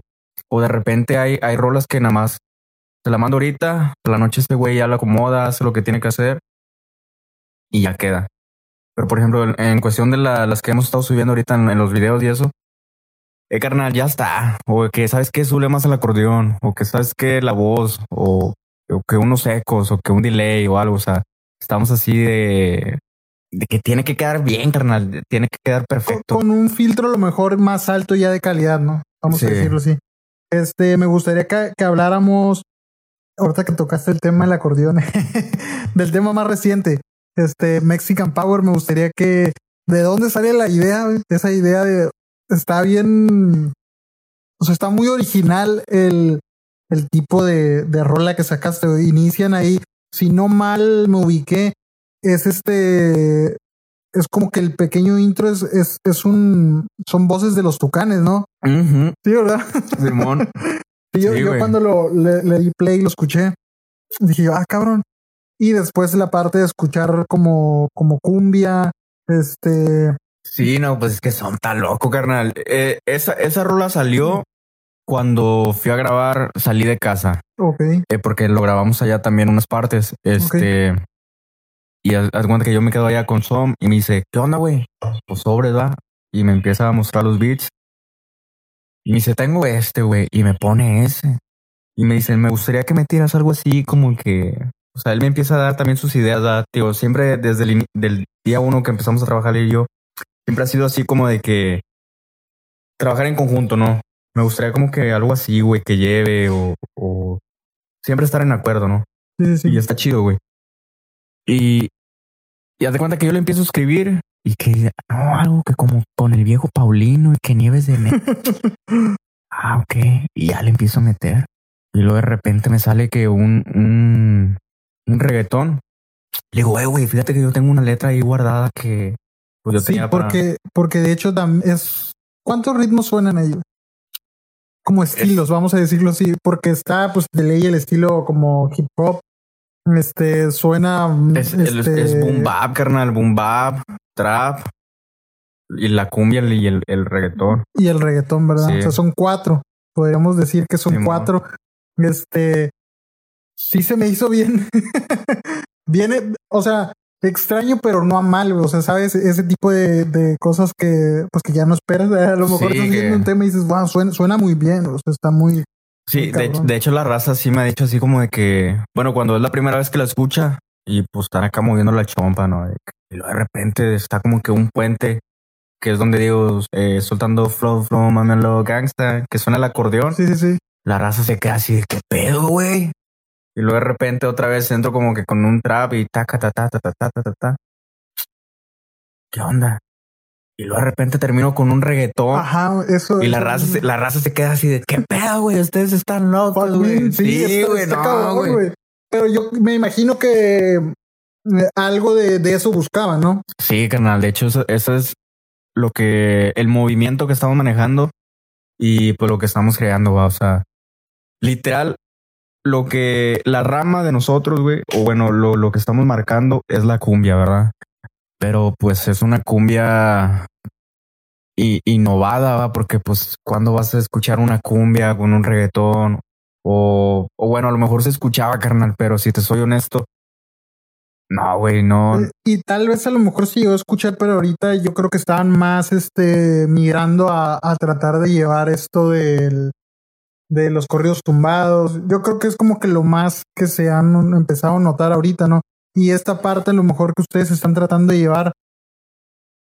O de repente hay, hay rolas que nada más te la mando ahorita, la noche este güey ya la acomoda, hace lo que tiene que hacer y ya queda. Pero por ejemplo, en cuestión de las que hemos estado subiendo ahorita en, los videos y eso, eh, carnal, ya está. O que sabes que sube más el acordeón, o que sabes que la voz, o, que unos ecos, o que un delay o algo. O sea, estamos así de, de que tiene que quedar bien, carnal. Tiene que quedar perfecto. Con, un filtro a lo mejor más alto ya de calidad, ¿no? Vamos a decirlo así. Este, me gustaría que, que habláramos, ahorita que tocaste el tema del acordeón, del tema más reciente este Mexican Power, me gustaría que de dónde sale la idea, esa idea de está bien, o sea, está muy original el, el tipo de, de rola que sacaste. Inician ahí, si no mal me ubiqué, es este, es como que el pequeño intro es, es, es un, son voces de los tucanes, ¿no? Sí, ¿verdad? Simón. yo, yo cuando lo, le, le, di play y lo escuché, dije yo, ah, cabrón, y después la parte de escuchar como, como cumbia, este... Sí, no, pues es que son tan loco, carnal. Eh, esa, esa rola salió cuando fui a grabar, salí de casa. Ok. Eh, porque lo grabamos allá también unas partes. Este... Y haz, cuenta que yo me quedo allá con Som y me dice, ¿qué onda, güey? Pues sobre, ¿va? Y me empieza a mostrar los beats. Y me dice, tengo este, güey. Y me pone ese. Y me dice, me gustaría que me tiras algo así como que o sea, él me empieza a dar también sus ideas, ¿verdad? tío, siempre desde el del día uno que empezamos a trabajar él y yo, siempre ha sido así como de que trabajar en conjunto, ¿no? Me gustaría como que algo así, güey, que lleve o, o siempre estar en acuerdo, ¿no? Sí, sí. Y está chido, güey. Y, y haz de cuenta que yo le empiezo a escribir y que no, algo que como con el viejo Paulino y que nieves de ah, ok. Y ya le empiezo a meter. Y luego de repente me sale que un, un, un reggaetón. Le digo, eh, güey, fíjate que yo tengo una letra ahí guardada que pues yo sí, porque, porque de hecho es ¿cuántos ritmos suenan ellos? Como estilos, vamos a decirlo así, porque está pues de ley el estilo como hip hop. Este suena. Es, este... es boom bap, carnal, boom bap, trap y la cumbia y el, el reggaetón. Y el reggaetón, ¿verdad? O sea, son cuatro. Podríamos decir que son cuatro. Este, sí se me hizo bien. Viene, o sea, extraño, pero no a mal, o sea, sabes, ese tipo de, de cosas que, pues que ya no esperas. A lo mejor estás viendo un tema y dices, wow, suena, suena muy bien, o sea, está muy. Sí, de, hecho, la raza sí me ha dicho así como de que, bueno, cuando es la primera vez que la escucha y pues están acá moviendo la chompa, ¿no? y de repente está como que un puente que es donde digo, eh, soltando flow, flow, mamelo, gangsta, que suena el acordeón. Sí, sí, sí. La raza se queda así de qué pedo, güey. Y luego de repente otra vez entro como que con un trap y taca, ta, ta, ta, ta, ta, ta, ta. ¿Qué onda? Y luego de repente termino con un reggaetón. Ajá, eso. Y la raza, se, la raza se queda así de qué pedo, güey. Ustedes están locos, güey. Sí, güey, no, güey. Pero yo me imagino que eh, algo de, de, eso buscaba, ¿no? Sí, carnal. De hecho, eso, eso es lo que, el movimiento que estamos manejando y pues lo que estamos creando, va. O sea, literal, lo que la rama de nosotros, güey, o bueno, lo, lo que estamos marcando es la cumbia, ¿verdad? Pero pues es una cumbia y, innovada, ¿va? porque pues cuando vas a escuchar una cumbia con un reggaetón o, o bueno, a lo mejor se escuchaba, carnal, pero si te soy honesto, no, güey, no. Eh, y tal vez a lo mejor sí yo escuché, pero ahorita yo creo que estaban más este migrando a, a tratar de llevar esto del de los corridos tumbados. Yo creo que es como que lo más que se han empezado a notar ahorita, ¿no? Y esta parte, a lo mejor que ustedes están tratando de llevar,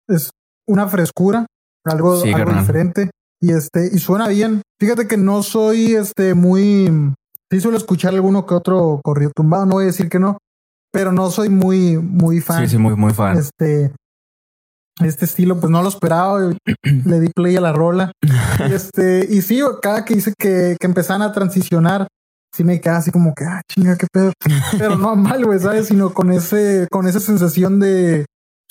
es una frescura, algo, diferente. Y este, y suena bien. Fíjate que no soy este muy. Sí suelo escuchar alguno que otro corrido tumbado, no voy a decir que no, pero no soy muy, muy fan. Sí, sí, muy, muy fan. Este, este estilo, pues no lo esperaba. Le di play a la rola. y este, y sí, cada que hice que, que empezaban a transicionar, sí me queda así como que, ah, chinga, qué pedo. Pero no mal, güey, ¿sabes? Sino con ese, con esa sensación de.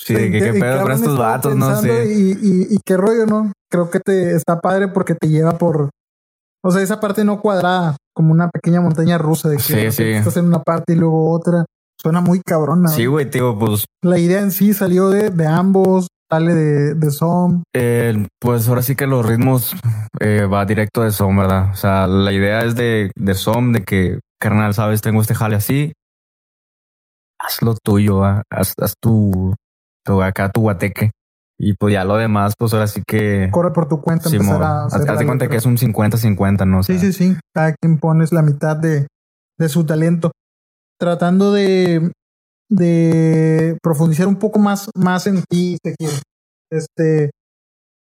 Sí, de, que qué pedo con estos vatos, no sé. Y, y, y, qué rollo, ¿no? Creo que te está padre porque te lleva por. O sea, esa parte no cuadrada, como una pequeña montaña rusa de que sí, sí. estás en una parte y luego otra. Suena muy cabrona. Sí, güey, tío, pues. La idea en sí salió de, de ambos, sale de, de Som. Eh, pues ahora sí que los ritmos eh, va directo de Som, ¿verdad? O sea, la idea es de, de Som, de que, carnal, sabes, tengo este jale así. Haz lo tuyo, haz, haz tu, tu, acá tu guateque. Y pues ya lo demás, pues ahora sí que. Corre por tu cuenta. Sí, Hazte cuenta que es un 50-50, ¿no? sí, sí, sí. Cada quien pones la mitad de, de su talento tratando de, de profundizar un poco más, más en ti, Sekir. Este,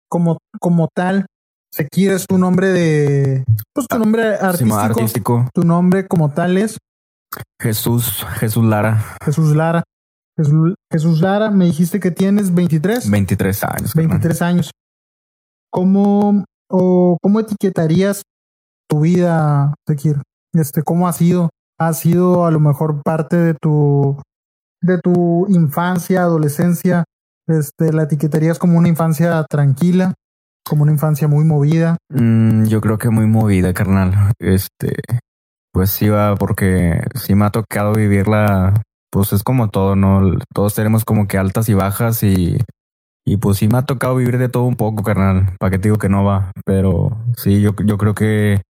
como, como tal, Sekir es tu nombre de, pues tu nombre artístico, artístico. Tu nombre como tal es Jesús, Jesús Lara. Jesús Lara. Jesús, Lara, me dijiste que tienes 23. 23 años. 23 años. ¿Cómo, o cómo etiquetarías tu vida, Sekir? Este, ¿cómo ha sido? ha sido a lo mejor parte de tu de tu infancia, adolescencia, este, la etiquetarías como una infancia tranquila, como una infancia muy movida. Mm, yo creo que muy movida, carnal. Este, pues sí va, porque sí me ha tocado vivirla, pues es como todo, ¿no? Todos tenemos como que altas y bajas y, y pues sí me ha tocado vivir de todo un poco, carnal. ¿Para qué te digo que no va? Pero sí, yo, yo creo que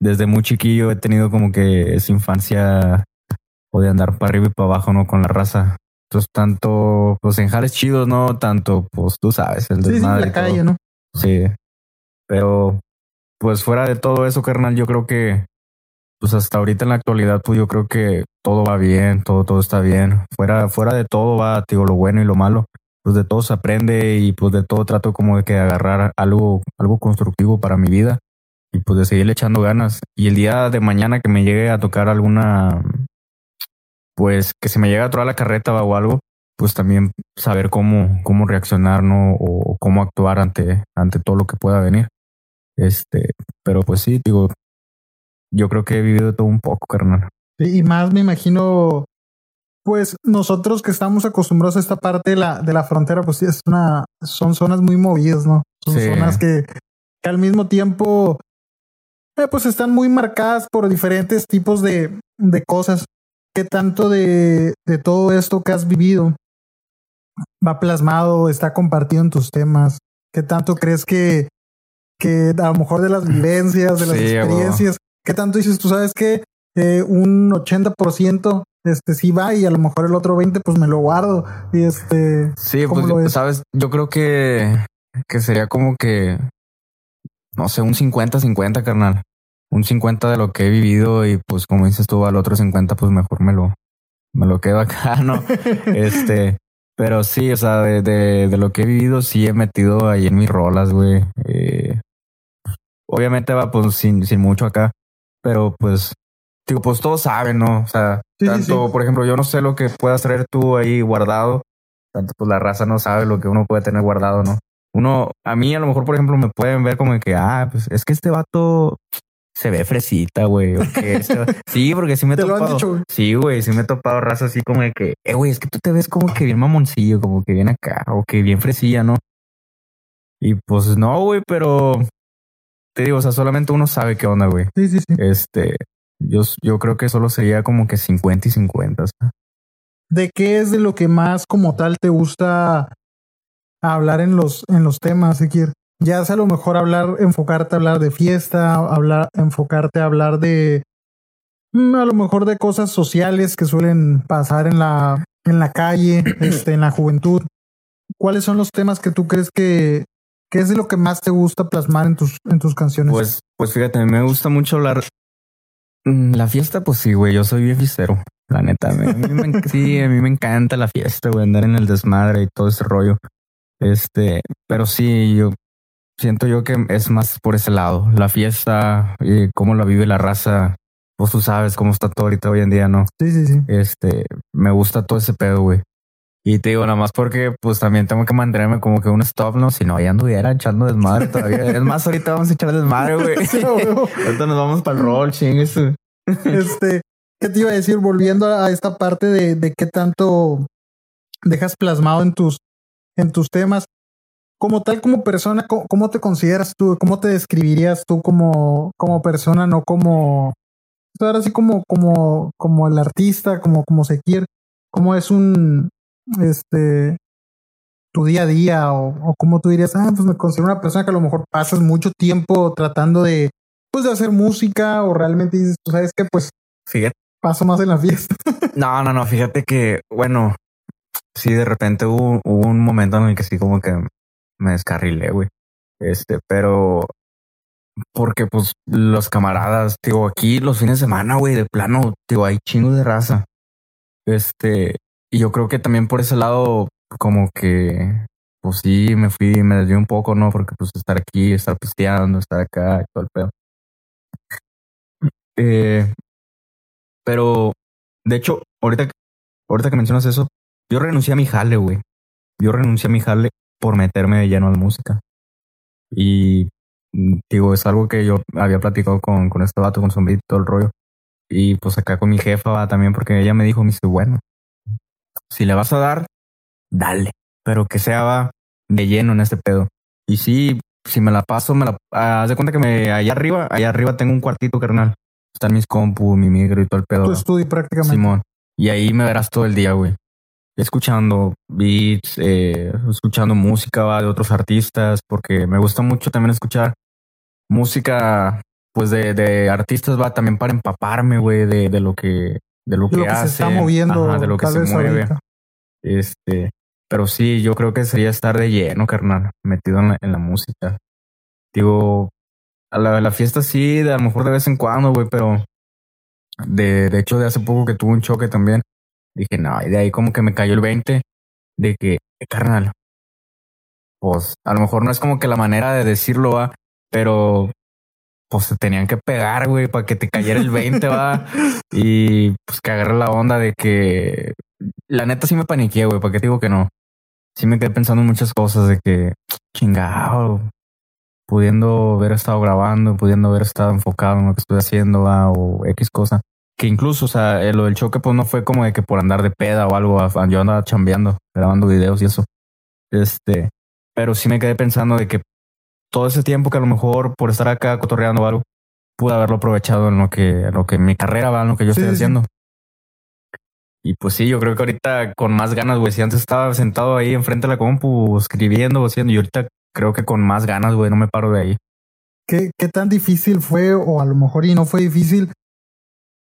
desde muy chiquillo he tenido como que esa infancia o de andar para arriba y para abajo, ¿no? Con la raza. Entonces, tanto, pues en jales chidos, ¿no? Tanto, pues tú sabes, el desmadre. Sí, la calle, ¿no? Sí. Pero, pues fuera de todo eso, carnal, yo creo que, pues hasta ahorita en la actualidad, pues yo creo que todo va bien, todo, todo está bien. Fuera, fuera de todo va, digo, lo bueno y lo malo. Pues de todo se aprende y pues de todo trato como de que agarrar algo, algo constructivo para mi vida y pues de seguirle echando ganas. Y el día de mañana que me llegue a tocar alguna, pues que se me llegue a tocar la carreta o algo, pues también saber cómo, cómo reaccionar, ¿no? O cómo actuar ante, ante todo lo que pueda venir. Este, pero pues sí, digo, yo creo que he vivido todo un poco, carnal. Y más me imagino, pues nosotros que estamos acostumbrados a esta parte de la, de la frontera, pues sí, es una, son zonas muy movidas, ¿no? Son zonas que, que al mismo tiempo eh, pues están muy marcadas por diferentes tipos de, de cosas. ¿Qué tanto de, de todo esto que has vivido va plasmado, está compartido en tus temas? ¿Qué tanto crees que, que a lo mejor de las vivencias, de las experiencias, qué tanto dices, tú sabes que eh, un 80% este sí va y a lo mejor el otro 20 pues me lo guardo y este sí pues sabes yo creo que que sería como que no sé, un 50-50, carnal. Un 50 de lo que he vivido y pues como dices tú, al otro 50 pues mejor me lo, me lo quedo acá, ¿no? este, pero sí, o sea, de, de, de, lo que he vivido sí he metido ahí en mis rolas, güey. Eh, obviamente va pues sin, sin mucho acá, pero pues, digo, pues todos saben, ¿no? O sea, tanto, por ejemplo, yo no sé lo que puedas traer tú ahí guardado, tanto pues la raza no sabe lo que uno puede tener guardado, ¿no? uno, a mí a lo mejor, por ejemplo, me pueden ver como que, ah, pues es que este vato se ve fresita, güey. Sí, porque sí me he topado. sí, güey, sí me he topado raza así como de que, eh, güey, es que tú te ves como que bien mamoncillo, como que bien acá, o que bien fresilla, ¿no? Y pues no, güey, pero te digo, o sea, solamente uno sabe qué onda, güey. Sí, sí, sí. Este, yo, yo creo que solo sería como que 50 y 50. ¿De qué es de lo que más como tal te gusta hablar en los, en los temas, Ezequiel? Ya sea a lo mejor hablar, enfocarte a hablar de fiesta, hablar, enfocarte a hablar de mm, a lo mejor de cosas sociales que suelen pasar en la, en la calle, este, en la juventud. ¿Cuáles son los temas que tú crees que, que es de lo que más te gusta plasmar en tus, en tus canciones? Pues, pues fíjate, me gusta mucho hablar. mm, La fiesta, pues sí, güey, yo soy bien fiestero. La neta, a mí me, sí, a mí me encanta la fiesta, güey, andar en el desmadre y todo ese rollo. Este, pero sí, yo siento yo que es más por ese lado. La fiesta y cómo la vive la raza. Pues tú sabes cómo está todo ahorita hoy en día, ¿no? sí, sí, sí. Este, me gusta todo ese pedo, güey. Y te digo, nada más porque pues también tengo que mantenerme como que un stop, ¿no? Si no, ya anduviera echando desmadre todavía. Es más, ahorita vamos a echar desmadre, güey. ahorita nos vamos para el rol, chingues. Este, ¿qué te iba a decir? Volviendo a esta parte de, de qué tanto dejas plasmado en tus, en tus temas. Como tal, como persona, ¿cómo, cómo te consideras tú? ¿Cómo te describirías tú como, como persona, no como, ahora sí como, como, como el artista, como, como se quiere? ¿Cómo es un, este, tu día a día? O, o cómo tú dirías, ah, pues me considero una persona que a lo mejor pasas mucho tiempo tratando de, pues de hacer música o realmente dices, tú sabes que pues Fíjate. paso más en la fiesta. No, no, no, fíjate que, bueno, sí, de repente hubo, hubo un momento en el que sí como que me descarrilé, güey. Este, pero porque pues los camaradas, digo, aquí los fines de semana, güey, de plano, digo, hay chingos de raza. Este, y yo creo que también por ese lado, como que, pues sí, me fui, me desvié un poco, ¿no? Porque pues estar aquí, estar pisteando, estar acá, y todo el pedo. Eh, pero, de hecho, ahorita, ahorita que mencionas eso, yo renuncié a mi jale, güey. Yo renuncié a mi jale por meterme de lleno a la música. Y mm, digo, es algo que yo había platicado con, con este vato, con Zombie, todo el rollo. Y pues acá con mi jefa también, porque ella me dijo, me dice, bueno, si le vas a dar, dale, pero que sea va de lleno en este pedo. Y sí, si me la paso, me la, ah, haz de cuenta que me, allá arriba, allá arriba tengo un cuartito, carnal. Están mis compu, mi micro y todo el pedo. Tu estudio prácticamente. Simón. Y ahí me verás todo el día, güey. Escuchando beats, eh, escuchando música va, de otros artistas, porque me gusta mucho también escuchar música, pues de, de artistas, va también para empaparme, güey, de, de lo que, de lo De que, lo que se hacen, está moviendo, ajá, de lo que se mueve. ahorita. Este, pero sí, yo creo que sería estar de lleno, carnal, metido en la, en la música. Digo, a la, la fiesta sí, de a lo mejor de vez en cuando, güey, pero de, de hecho, de hace poco que tuve un choque también, dije, no, y de ahí como que me cayó el 20 de que, carnal, pues a lo mejor no es como que la manera de decirlo va, pero pues te tenían que pegar, güey, para que te cayera el 20, va. Y pues que agarré la onda de que la neta sí me paniqué, güey, ¿para qué te digo que no? Sí me quedé pensando en muchas cosas de que chingado, pudiendo haber estado grabando, pudiendo haber estado enfocado en lo que estoy haciendo, va, o X cosa. Que incluso, o sea, eh, lo del choque, pues no fue como de que por andar de peda o algo, yo andaba chambeando, grabando videos y eso. Este, pero sí me quedé pensando de que todo ese tiempo que a lo mejor por estar acá cotorreando o algo, pude haberlo aprovechado en lo que, en lo que mi carrera va, en lo que yo Sí, estoy sí, sí. haciendo. Y pues sí, yo creo que ahorita con más ganas, güey. Si antes estaba sentado ahí enfrente de la compu, escribiendo haciendo, y ahorita creo que con más ganas, güey, no me paro de ahí. ¿Qué, ¿Qué tan difícil fue, o a lo mejor y no fue difícil,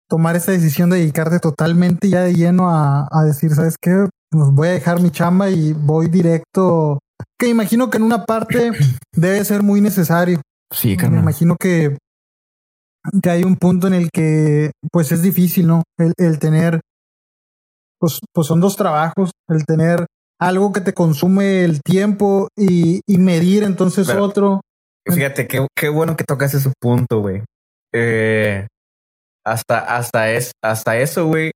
tomar esa decisión de dedicarte totalmente ya de lleno a, a decir, ¿sabes qué? Pues voy a dejar mi chamba y voy directo. Que imagino que en una parte debe ser muy necesario. Sí, Me carnal. imagino que, que hay un punto en el que pues es difícil, ¿no? El, el tener, pues, pues son dos trabajos, el tener algo que te consume el tiempo y, y medir entonces Pero- otro. Fíjate, qué, qué bueno que tocas ese punto, güey. Eh, hasta, hasta, es, hasta eso, güey.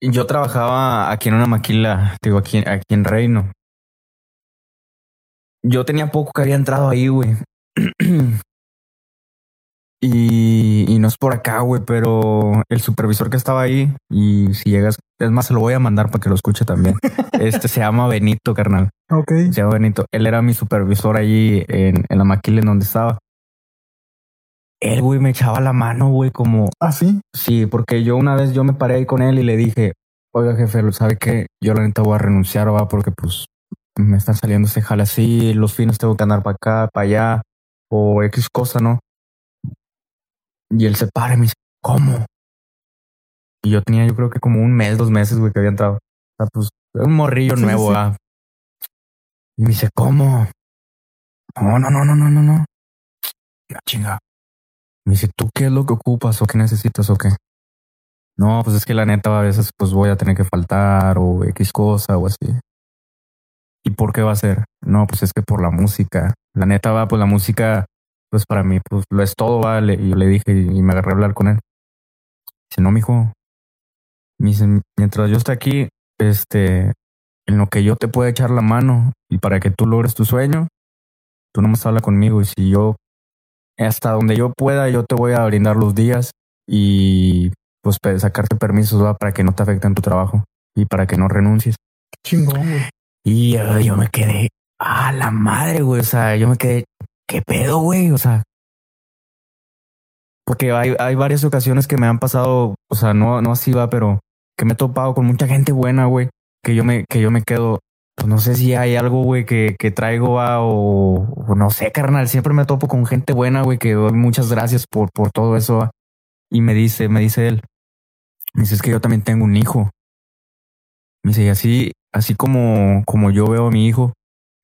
Yo trabajaba aquí en una maquila, digo, aquí, aquí en Reino. Yo tenía poco que había entrado ahí, güey. Y, y no es por acá, güey, pero el supervisor que estaba ahí, y si llegas, es más, se lo voy a mandar para que lo escuche también. este se llama Benito, carnal. Ok. Se llama Benito. Él era mi supervisor allí en, en la maquila en donde estaba. Él, güey, me echaba la mano, güey, como... ¿Ah, sí? Sí, porque yo una vez yo me paré ahí con él y le dije, oiga, jefe, ¿sabe qué? Yo la neta voy a renunciar, va, porque pues me están saliendo este jale así, los fines tengo que andar para acá, para allá, o X cosa, ¿no? Y él se para y me dice, ¿cómo? Y yo tenía, yo creo que como un mes, dos meses, güey, que había entrado. O sea, pues, un morrillo Sí, nuevo, sí. ¿verdad? Y me dice, ¿cómo? No, no, no, no, no, no, no. La chinga. Me dice, ¿tú qué es lo que ocupas o qué necesitas o qué? No, pues es que la neta a veces pues voy a tener que faltar o X cosa o así. ¿Y por qué va a ser? No, pues es que por la música. La neta va, pues la música, pues para mí, pues lo es todo, vale. Y yo le dije y me agarré a hablar con él. Dice, no, mijo. Me dice, mientras yo esté aquí, este, en lo que yo te pueda echar la mano y para que tú logres tu sueño, tú nomás habla conmigo y si yo, hasta donde yo pueda, yo te voy a brindar los días y pues sacarte permisos ¿va? para que no te afecten tu trabajo y para que no renuncies. Chingón. Y eh, yo me quedé a la madre, güey. O sea, yo me quedé, ¿qué pedo, güey? O sea, porque hay, hay varias ocasiones que me han pasado, o sea, no, no así va, pero que me he topado con mucha gente buena, güey, que yo me, que yo me quedo, pues no sé si hay algo, güey, que, que traigo va, o, no sé, carnal. Siempre me topo con gente buena, güey, que doy muchas gracias por, por todo eso. Y me dice, me dice él, me dice, es que yo también tengo un hijo. Me dice, y así, así como, como yo veo a mi hijo,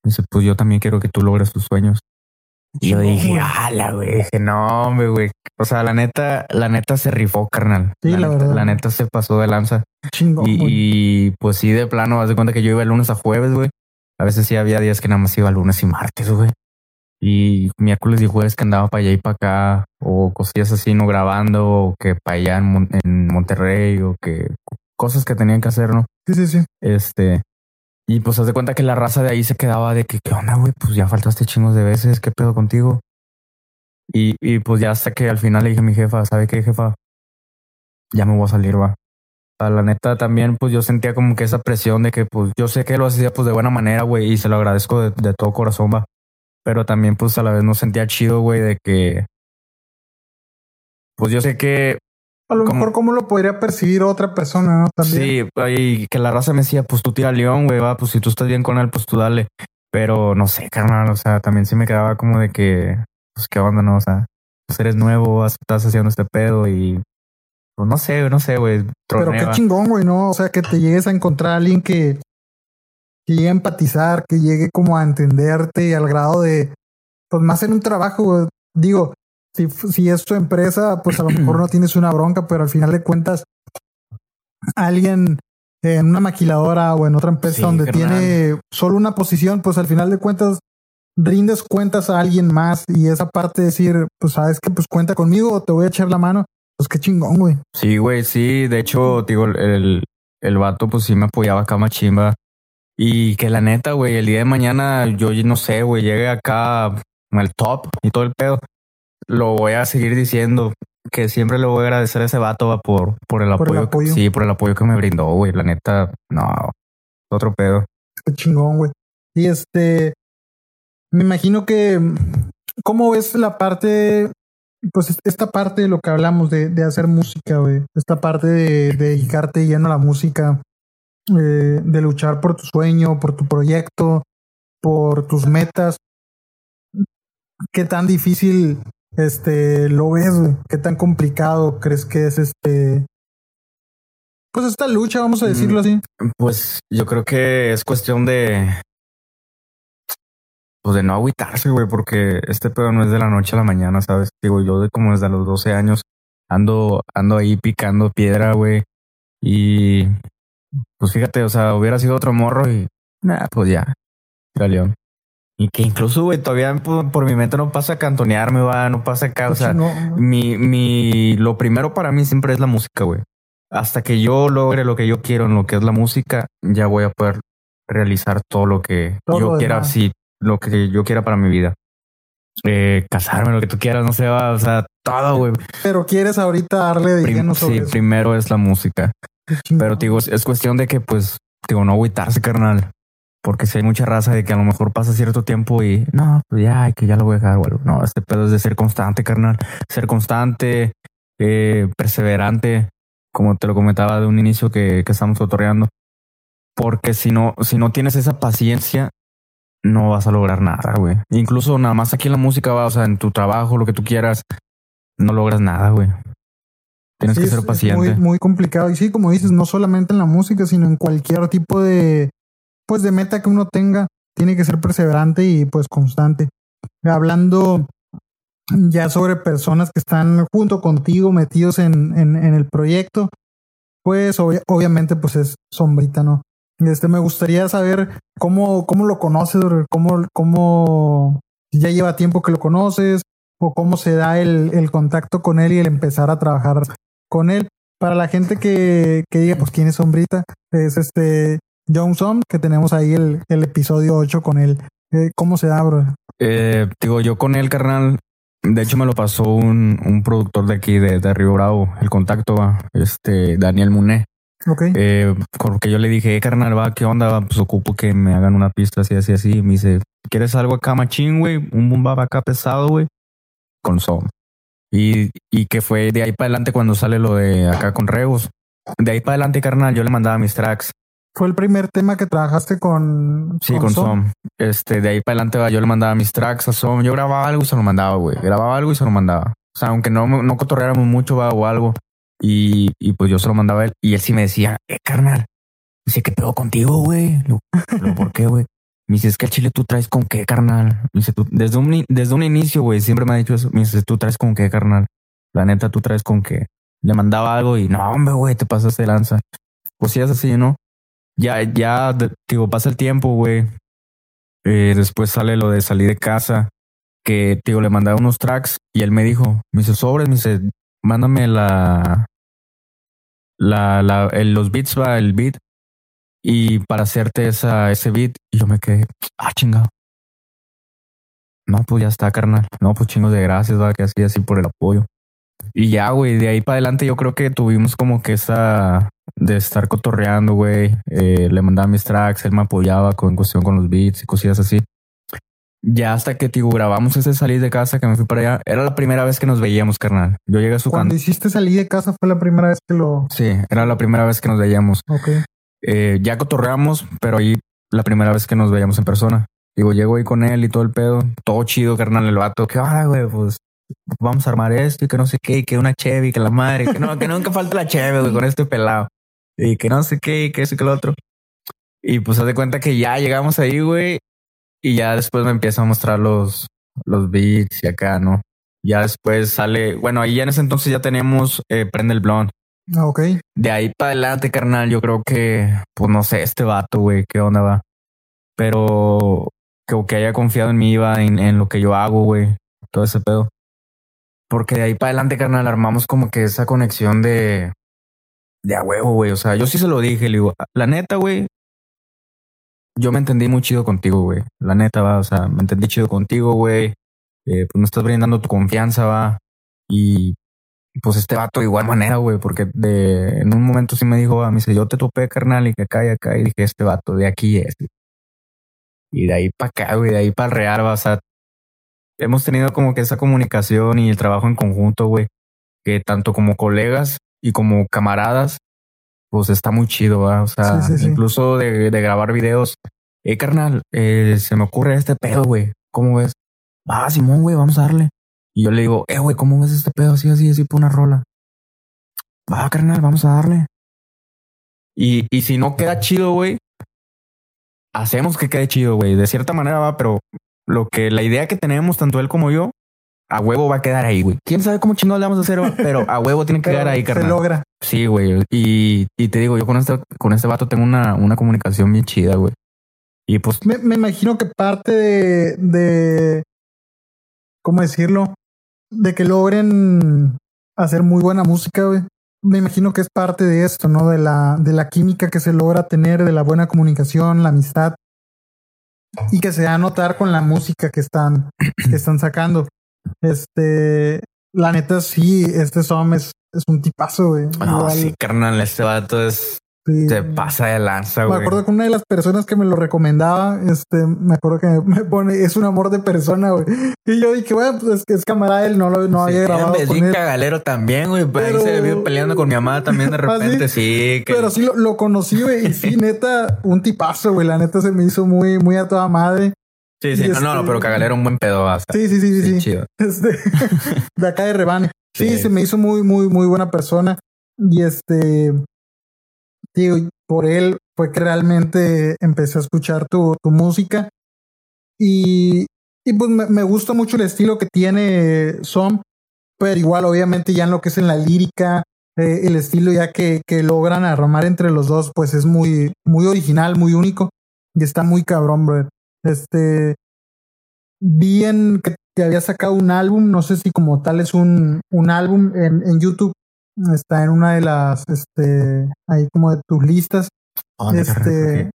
dice, pues yo también quiero que tú logres tus sueños. Y yo dije, ala, güey. Dije, no, hombre, güey. O sea, la neta, la neta se rifó, carnal. Sí, la neta, verdad. La neta se pasó de lanza. Chingón, Y, pues sí, de plano, haz de cuenta que yo iba de lunes a jueves, güey. A veces sí había días que nada más iba lunes y martes, güey. Y miércoles y jueves que andaba para allá y para acá, o cosillas así, no grabando, o que para allá en, Mon- en Monterrey, o que cosas que tenían que hacer, ¿no? Sí, sí, sí. Este, y pues haz de cuenta que la raza de ahí se quedaba de que, ¿qué onda, güey? Pues ya faltaste chingos de veces, ¿qué pedo contigo? Y, y pues ya hasta que al final le dije a mi jefa, ¿sabe qué, jefa? Ya me voy a salir, va. O sea, la neta también, pues yo sentía como que esa presión de que, pues yo sé que lo hacía pues de buena manera, güey, y se lo agradezco de, de todo corazón, va. Pero también, pues a la vez no sentía chido, güey, de que, pues yo sé que A lo ¿Cómo? mejor cómo lo podría percibir otra persona, ¿no? También. Sí, y que la raza me decía, pues tú tira León, güey, va, pues si tú estás bien con él, pues tú dale. Pero no sé, carnal, o sea, también sí me quedaba como de que, pues qué onda, ¿no? O sea, pues eres nuevo, estás haciendo este pedo y, pues no sé, no sé, güey, Pero qué chingón, güey, ¿no? O sea, que te llegues a encontrar a alguien que, que llegue a empatizar, que llegue como a entenderte al grado de, pues más en un trabajo, güey. Digo, si, si es tu empresa, pues a lo mejor no tienes una bronca, pero al final de cuentas, alguien en una maquiladora o en otra empresa Sí, donde carnal. tiene solo una posición, pues al final de cuentas rindes cuentas a alguien más y esa parte de decir, pues sabes que pues cuenta conmigo, te voy a echar la mano, pues qué chingón, güey. Sí, güey, sí, de hecho, digo, el, el vato pues sí me apoyaba acá machimba. Y que la neta, güey, el día de mañana yo no sé, güey, llegue acá al top y todo el pedo. Lo voy a seguir diciendo que siempre le voy a agradecer a ese vato va, por, por el Por el apoyo. que- apoyo. sí, por el apoyo que me brindó, güey. La neta, no, otro pedo. Qué chingón, güey. Y este, me imagino que, ¿cómo ves la parte, pues esta parte de lo que hablamos de, de hacer música, güey? Esta parte de, de dedicarte lleno a la música, eh, de luchar por tu sueño, por tu proyecto, por tus metas. ¿Qué tan difícil este lo ves, güey? ¿Qué tan complicado crees que es este? Pues esta lucha, vamos a decirlo así. Pues yo creo que es cuestión de. Pues de no agüitarse, güey, porque este pedo no es de la noche a la mañana, ¿sabes? Digo, yo de como desde los 12 años ando, ando ahí picando piedra, güey. Y pues fíjate, o sea, hubiera sido otro morro y nada, pues ya, León. Y que incluso, güey, todavía por, por mi mente no pasa a cantonearme, va, no pasa acá, o sea, Chingón, güey. mi, mi, lo primero para mí siempre es la música, güey. Hasta que yo logre lo que yo quiero en lo que es la música, ya voy a poder realizar todo lo que Todo yo quiera, sí, lo que yo quiera para mi vida. Eh, casarme, lo que tú quieras, no sé, va, o sea, todo, güey. Pero quieres ahorita darle de Prim- sobre sí, eso. primero es la música. Pero digo, es- es cuestión de que, pues, digo, no agüitarse, carnal. Porque si hay mucha raza de que a lo mejor pasa cierto tiempo y no, pues ya, que ya lo voy a dejar o algo. No, este pedo es de ser constante, carnal. Ser constante, eh, perseverante, como te lo comentaba de un inicio que, que estamos otorreando. Porque si no, si no tienes esa paciencia, no vas a lograr nada, güey. Incluso nada más aquí en la música va, o sea, en tu trabajo, lo que tú quieras, no logras nada, güey. Tienes Sí, que ser es paciente. muy, muy complicado. Y sí, como dices, no solamente en la música, sino en cualquier tipo de, pues, de meta que uno tenga, tiene que ser perseverante y pues constante. Hablando ya sobre personas que están junto contigo, metidos en, en, el proyecto, pues obvia- obviamente pues es sombrita, ¿no? Este, me gustaría saber cómo, cómo lo conoces, cómo, cómo ya lleva tiempo que lo conoces, o cómo se da el, el contacto con él y el empezar a trabajar con él. Para la gente que, que diga, pues, ¿quién es Sombrita? Es este John Som, que tenemos ahí el, el episodio 8 con él. Eh, ¿Cómo se da, bro? Eh, digo, yo con el carnal, de hecho me lo pasó un, un productor de aquí de, de Río Bravo, el contacto va, este Daniel Muné. Ok. Eh, porque yo le dije, eh, carnal, va, ¿qué onda? Pues ocupo que me hagan una pista así, así, así. Me dice, ¿quieres algo acá machín, güey? Un boom bap acá pesado, güey. Con Som. Y, y que fue de ahí para adelante cuando sale lo de acá con Rebos. De ahí para adelante, carnal, yo le mandaba mis tracks. Fue el primer tema que trabajaste con, Sí, con, Som? Som. Este, de ahí para adelante yo le mandaba mis tracks a Som. Yo grababa algo y se lo mandaba, güey. Grababa algo y se lo mandaba. O sea, aunque no, no cotorreáramos mucho va, o algo. Y, y pues yo se lo mandaba a él. Y él sí me decía, eh, carnal. Dice, ¿qué pedo contigo, güey? ¿Por qué, güey? Me dice, es que al chile tú traes con qué, carnal. Me dice, tú, desde un, desde un inicio, güey, siempre me ha dicho eso. Me dice, tú traes con qué, carnal. La neta, tú traes con qué. Le mandaba algo y no, hombre, güey, te pasas de lanza. Pues sí, es así, ¿no? Ya, ya, digo, pasa el tiempo, güey. Eh, después sale lo de salir de casa, que, digo, le mandaba unos tracks y él me dijo, me dice, sobres, me dice, mándame la, la, la, el- los beats, va, el beat, y para hacerte esa, ese beat, y yo me quedé, ah, chingado. No, pues ya está, carnal. No, pues chingos de gracias, va, que así, así por el apoyo. Y ya, güey, de ahí para adelante yo creo que tuvimos como que esa de estar cotorreando, güey. Eh, le mandaba mis tracks, él me apoyaba con en cuestión con los beats y cosillas así. Ya hasta que digo, grabamos ese salir de casa que me fui para allá, era la primera vez que nos veíamos, carnal. Yo llegué a su Cuando canto. hiciste salir de casa fue la primera vez que lo... Sí, era la primera vez que nos veíamos. Ok. Eh, ya cotorreamos, pero ahí la primera vez que nos veíamos en persona. Digo, llego ahí con él y todo el pedo, todo chido, carnal, el vato, que, ah, güey, pues vamos a armar esto y que no sé qué, y que una Chevy, que la madre, que no, que nunca falta la Chevy, güey, con este pelado. Y que no sé qué, y que eso y que lo otro. Y pues haz de cuenta que ya llegamos ahí, güey, y ya después me empieza a mostrar los, los beats y acá, ¿no? Ya después sale, bueno, ahí en ese entonces ya teníamos eh, Prende el Blond. Ah, Ok. De ahí para adelante, carnal, yo creo que, pues no sé, este vato, güey, qué onda va. Pero que, que haya confiado en mí, va, en, en lo que yo hago, güey, todo ese pedo. Porque de ahí para adelante, carnal, armamos como que esa conexión de, de a huevo, güey. O sea, yo sí se lo dije, le digo, la neta, güey, yo me entendí muy chido contigo, güey. La neta, va, o sea, me entendí chido contigo, güey. Eh, pues me estás brindando tu confianza, va. Y pues este vato de igual manera, güey, porque de en un momento sí me dijo, va, me dice, yo te topé, carnal, y que acá y acá, y dije, este vato de aquí es. Y de ahí para acá, güey, de ahí para el real, va, o sea, hemos tenido como que esa comunicación y el trabajo en conjunto, güey, que tanto como colegas y como camaradas, pues está muy chido, o sea, Sí, sí, sí. incluso de, de grabar videos. Eh, carnal, eh, se me ocurre este pedo, güey, ¿cómo ves? Ah, Simón, güey, vamos a darle. Y yo le digo, eh, güey, ¿cómo ves este pedo? Así, así, así, por una rola. Va, carnal, vamos a darle. Y, y si no queda chido, güey, hacemos que quede chido, güey. De cierta manera va, pero lo que la idea que tenemos, tanto él como yo, a huevo va a quedar ahí, güey. Quién sabe cómo chingados le vamos a hacer, pero a huevo tiene que quedar ahí, se carnal. logra. Sí, güey. Y, y te digo, yo con este, con este vato tengo una, una comunicación bien chida, güey. Y pues, Me, me imagino que parte de, de, ¿cómo decirlo? De que logren hacer muy buena música, güey. Me imagino que es parte de esto, ¿no? De la, de la química que se logra tener, de la buena comunicación, la amistad. Y que se da a notar con la música que están, que están sacando. Este, La neta, sí, este Som es, es un tipazo, güey. No, Igual, sí, carnal, este vato es... sí. Se pasa de lanza, Me güey. acuerdo que una de las personas que me lo recomendaba, este, me acuerdo que me pone, es un amor de persona, güey. Y yo dije, bueno, pues es que es camarada, él no lo no había grabado es bien cagalero también, güey. Ahí Pero- se vio peleando con mi mamá también de ¿Ah, sí? repente. sí, que... Pero sí lo, lo conocí, güey, y sí, neta, un tipazo, güey. La neta se me hizo muy, muy a toda madre. Sí, sí. No, no, este- pero cagalero un buen pedo. Hasta. Sí, sí, sí, sí. sí. chido. Este, de acá de Rebane. Sí, Sí. se me hizo muy, muy, muy buena persona. Y este, digo, por él fue que realmente empecé a escuchar tu, tu música. Y, y pues me, me gusta mucho el estilo que tiene Som, pero igual, obviamente, ya en lo que es en la lírica, eh, el estilo ya que, que logran armar entre los dos, pues es muy, muy original, muy único. Y está muy cabrón, bro. Este, vi en que te había sacado un álbum, no sé si como tal es un, un álbum en, en YouTube, está en una de las, este, ahí como de tus listas. ¿Dónde, carnal? Este,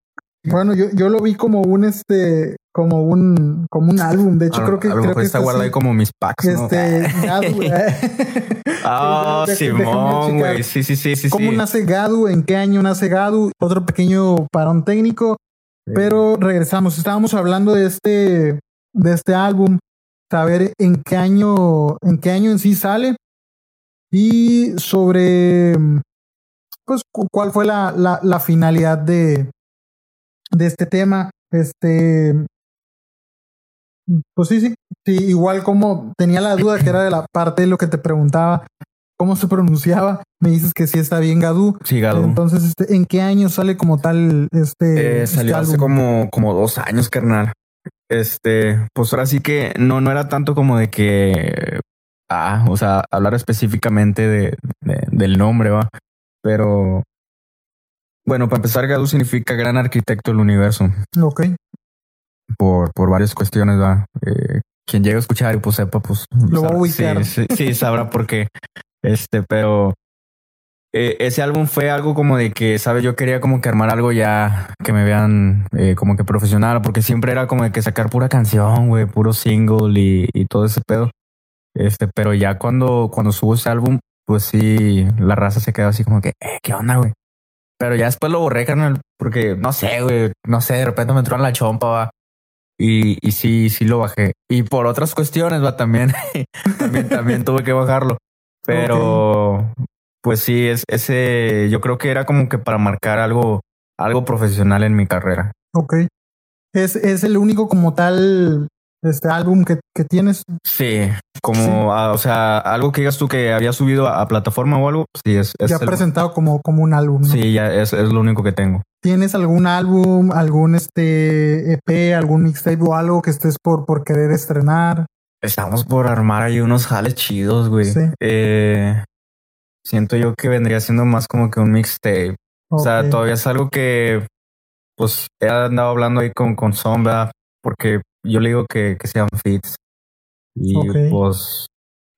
bueno, yo, yo lo vi como un, este, como un, como un álbum. De hecho, A- creo que, a lo creo mejor que está guardado ahí como mis packs, ¿no? este, Gadu, Ah, déjame Simón, güey. Sí, sí, sí, sí. ¿Cómo sí. nace Gadu? ¿En qué año nace Gadu? Otro pequeño parón técnico. Pero regresamos. Estábamos hablando de este, de este álbum, saber en qué año, en qué año en sí sale y sobre, pues, cu- cuál fue la, la, la finalidad de, de este tema. Este, pues sí, sí, sí, igual como tenía la duda que era de la parte de lo que te preguntaba, cómo se pronunciaba, me dices que sí está bien Gadu. Sí, Gadu. Entonces, este, ¿en qué año sale como tal este? Eh, este salió hace álbum? como, como dos años, carnal. Este, pues ahora sí que no, no era tanto como de que, ah, o sea, hablar específicamente de, de- del nombre, va. Pero, bueno, para empezar, Gadu significa gran arquitecto del universo Ok, por, por varias cuestiones, va. Eh, quien llegue a escuchar y pues sepa, pues Lo va a sabrá- ubicar. Sí, sí, sí, sabrá por qué. Este, pero eh, ese álbum fue algo como de que, sabes, yo quería como que armar algo ya que me vean eh, como que profesional, porque siempre era como de que sacar pura canción, güey, puro single y, todo ese pedo. Este, pero ya cuando, cuando subo ese álbum, pues sí, la raza se quedó así como que, eh, ¿qué onda, güey? Pero ya después lo borré, carnal, porque no sé, güey, no sé, de repente me entró en la chompa, va. Y, y sí, sí lo bajé. Y por otras cuestiones, va, también, también, también tuve que bajarlo. Pero, pues sí, es ese, yo creo que era como que para marcar algo, algo profesional en mi carrera. ok. Es, es el único como tal este álbum que, que tienes. Sí, como, Sí. ah, o sea, algo que digas tú que había subido a, a plataforma o algo, sí, es, es ya el- presentado como, como un álbum. ¿no? sí, ya es, es lo único que tengo. ¿Tienes algún álbum, algún este EP, algún mixtape o algo que estés por, por querer estrenar? Estamos por armar ahí unos jales chidos, güey. Sí. Eh, siento yo que vendría siendo más como que un mixtape. O sea, todavía es algo que, pues, he andado hablando ahí con, con Sombra, porque yo le digo que, que sean fits. Y pues,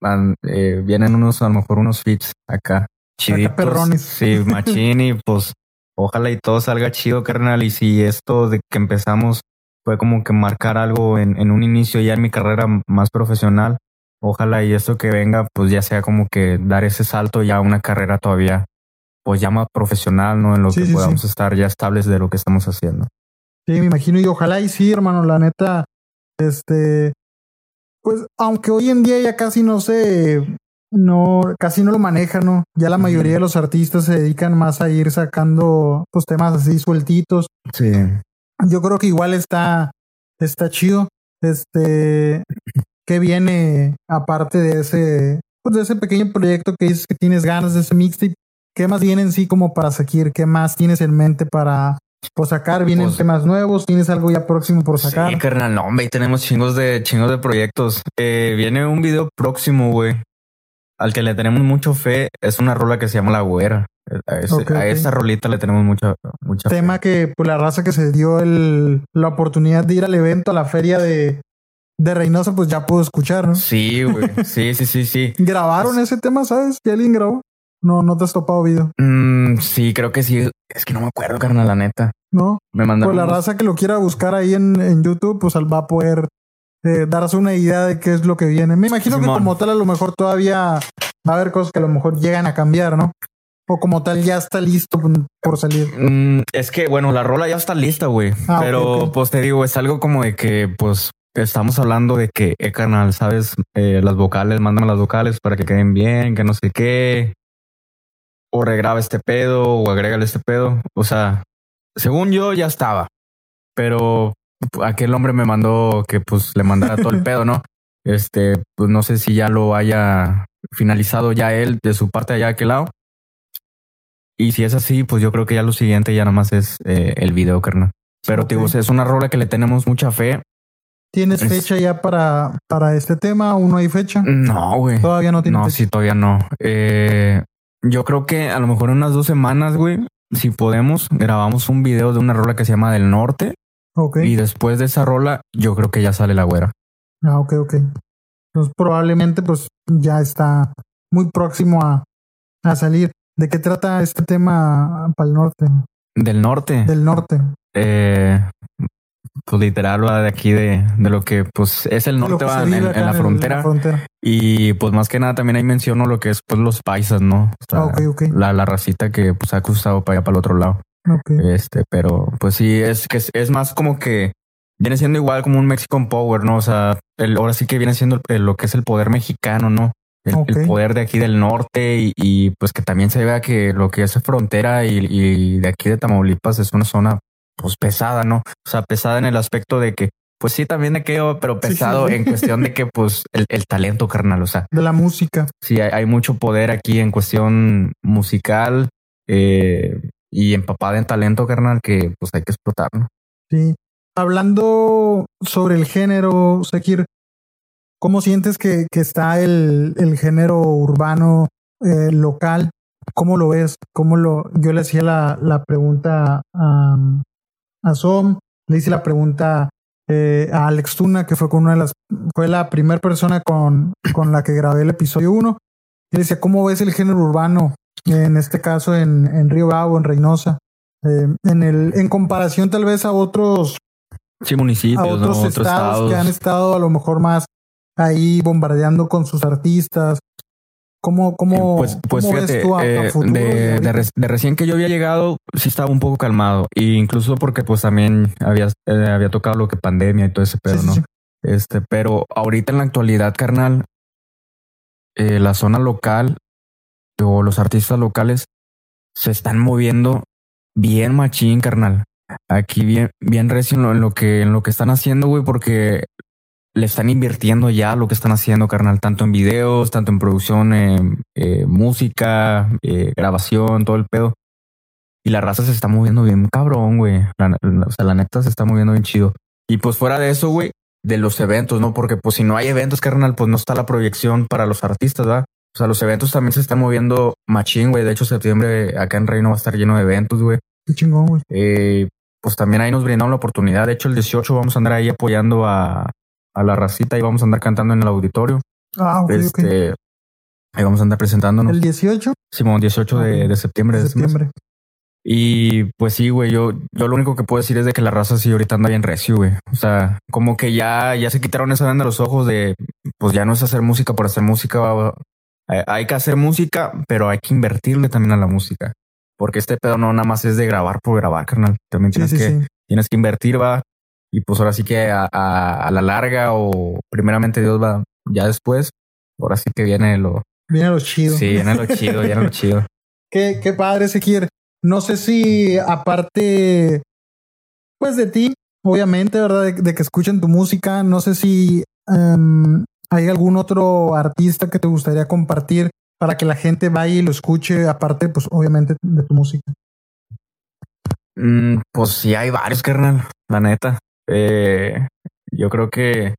van, eh, vienen unos, a lo mejor unos fits acá, chiditos. perrones. Sí, machín, y pues, ojalá y todo salga chido, carnal. Y si esto de que empezamos fue como que marcar algo en, en un inicio ya en mi carrera más profesional, ojalá y esto que venga, pues ya sea como que dar ese salto ya a una carrera todavía pues ya más profesional, ¿no? En lo Sí, que sí, podamos sí. estar ya estables de lo que estamos haciendo. Sí, me imagino y ojalá y sí, hermano, la neta, este, pues aunque hoy en día ya casi no se, no, casi no lo manejan, ¿no? Ya la mayoría de los artistas se dedican más a ir sacando, pues temas así sueltitos. Sí. Yo creo que igual está, está chido, este, que viene aparte de ese, pues de ese pequeño proyecto que dices que tienes ganas de ese mixtape. ¿Qué más viene en sí como para seguir? ¿Qué más tienes en mente para por sacar? ¿Vienen Pues- temas nuevos? ¿Tienes algo ya próximo por sacar? Sí, carnal, no, hombre, tenemos chingos de chingos de proyectos. Eh, viene un video próximo, güey, al que le tenemos mucho fe. Es una rola que se llama La Güera. A, ese- esa rolita le tenemos mucha, mucha fe. Tema que pues la raza que se dio el, la oportunidad de ir al evento, a la feria de, de Reynosa, pues ya pudo escuchar, ¿no? Sí, güey. Sí, sí, sí, sí. ¿Grabaron ese tema, sabes? ¿Que alguien grabó? No, no te has topado video, Mm, sí, creo que sí. Es que no me acuerdo, carnal, la neta. ¿no? Me mandaron. Pues la unos- raza que lo quiera buscar ahí en, en YouTube, pues va a poder eh, darse una idea de qué es lo que viene. Me imagino que como tal a lo mejor todavía va a haber cosas que a lo mejor llegan a cambiar, ¿no? O como tal ya está listo por salir. Mm, es que, bueno, la rola ya está lista, güey. Ah, Pero, pues te digo, es algo como de que, pues, estamos hablando de que, eh, carnal, sabes, Eh, las vocales, mándame las vocales para que queden bien, que no sé qué. O regraba este pedo, o agrégale este pedo. O sea, según yo ya estaba. Pero aquel hombre me mandó que, pues, le mandara todo el pedo, ¿no? Este, pues no sé si ya lo haya finalizado ya él de su parte allá de aquel lado. Y si es así, pues yo creo que ya lo siguiente ya nada más es eh, el video, carnal. Pero Ok. te digo, es una rola que le tenemos mucha fe. ¿Tienes Es- fecha ya para, para este tema? ¿Aún no hay fecha? No, güey. Todavía no tiene No, fecha. sí, todavía no. Eh, yo creo que a lo mejor en unas dos semanas, güey, si podemos, grabamos un video de una rola que se llama Del Norte. Ok. Y después de esa rola, yo creo que ya sale la güera. Ah, ok, ok. Entonces probablemente pues ya está muy próximo a, a salir. ¿De qué trata este tema para el norte? Del norte. Del norte. Eh, pues literal va de aquí de, de lo que pues es el norte va en, la frontera. Y pues más que nada también ahí menciono lo que es pues los paisas, ¿no? O sea, Ah, ok, ok. La, la racita que pues ha cruzado para allá para el otro lado. Ok. Este, pero pues sí, es que es, es más como que viene siendo igual como un Mexican Power, ¿no? O sea, el, ahora sí que viene siendo el- lo que es el poder mexicano, ¿no? El, poder de aquí del norte y, y, pues que también se vea que lo que es frontera y, y de aquí de Tamaulipas es una zona pues pesada, ¿no? O sea, pesada en el aspecto de que pues sí, también de que, pero Sí, sí, pesado sí. en cuestión de que pues el, el talento carnal, o sea, De la música. sí hay, hay mucho poder aquí en cuestión musical eh, y empapada en talento carnal que pues hay que explotarlo. Sí. Hablando sobre el género, Sekir, ¿cómo sientes que, que está el, el género urbano eh, local? ¿Cómo lo ves? ¿Cómo lo? Yo le hacía la, la pregunta a, a Som, le hice la pregunta eh, a Alex Tuna, que fue con una de las, fue la primera persona con, con la que grabé el episodio 1. Y le decía, ¿cómo ves el género urbano? En este caso en, en Río Bravo, en Reynosa. Eh, en el, en comparación tal vez a otros Sí, municipios, a otros, ¿no? estados, que han estado a lo mejor más ahí bombardeando con sus artistas. ¿Cómo, cómo, pues, pues cómo fíjate, ves tú a, a eh, de, recién que yo había llegado, sí estaba un poco calmado. E incluso porque pues también había, eh, había tocado lo que pandemia y todo ese pedo, Sí, sí, ¿no? sí. Este, pero ahorita en la actualidad, carnal, eh, la zona local o los artistas locales se están moviendo bien machín, carnal. Aquí bien, bien recio en lo, en lo que, en lo que están haciendo, güey, porque le están invirtiendo ya lo que están haciendo, carnal, tanto en videos, tanto en producción, en eh, música, eh, grabación, todo el pedo. Y la raza se está moviendo bien cabrón, güey. La- la- o sea, la neta se está moviendo bien chido. Y pues fuera de eso, güey, de los eventos, ¿no? Porque pues si no hay eventos, carnal, pues no está la proyección para los artistas, ¿verdad? O sea, los eventos también se están moviendo machín, güey. De hecho, septiembre acá en Reino va a estar lleno de eventos, güey. Qué chingón, güey. Eh, pues también ahí nos brindaron la oportunidad. De hecho, el 18 vamos a andar ahí apoyando a, a la racita y vamos a andar cantando en el auditorio. Ah, ok, ok. este, Ahí vamos a andar presentándonos. El 18 Simón, 18 de, de septiembre. de mes. septiembre. Y pues sí, güey, yo, yo lo único que puedo decir es de que la raza sí ahorita anda bien recio, güey. O sea, como que ya, ya se quitaron esa venda de los ojos de, pues ya no es hacer música por hacer música. va- Hay, que hacer música, pero hay que invertirle también a la música. Porque este pedo no nada más es de grabar por grabar, carnal. También Sí, tienes sí, que, sí. tienes que invertir, va. Y pues ahora sí que a, a- a la larga o primeramente Dios va ya después. Ahora sí que viene lo, Viene lo chido. sí, viene lo chido, viene lo chido. Qué, qué padre, Sekir. No sé si aparte, pues de ti, obviamente, ¿verdad? De, de que escuchen tu música, no sé si em, hay algún otro artista que te gustaría compartir para que la gente vaya y lo escuche, aparte, pues obviamente de tu música. Mm, pues sí, hay varios, carnal, la neta. Eh, yo creo que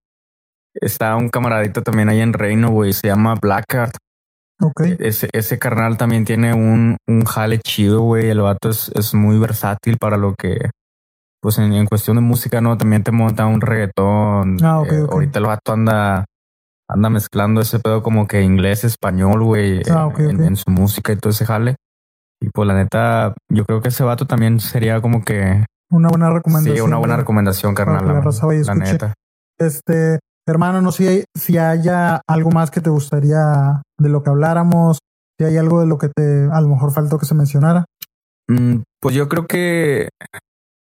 está un camaradito también ahí en Reino, güey, se llama Blackheart. Ok. Ese, ese carnal también tiene un, un jale chido, güey. El vato es, es muy versátil para lo que, pues en, en cuestión de música, ¿no? También te monta un reggaetón. Ah, ok, Eh, ok. Ahorita el vato anda, anda mezclando ese pedo como que inglés, español, güey, Ah, en, en su música y todo ese jale. Y pues la neta, yo creo que ese vato también sería como que Una buena recomendación. Sí, una buena recomendación, carnal. la la escuche. neta. Este, hermano, no sé si haya algo más que te gustaría de lo que habláramos, si hay algo de lo que te a lo mejor faltó que se mencionara. Mm, pues yo creo que,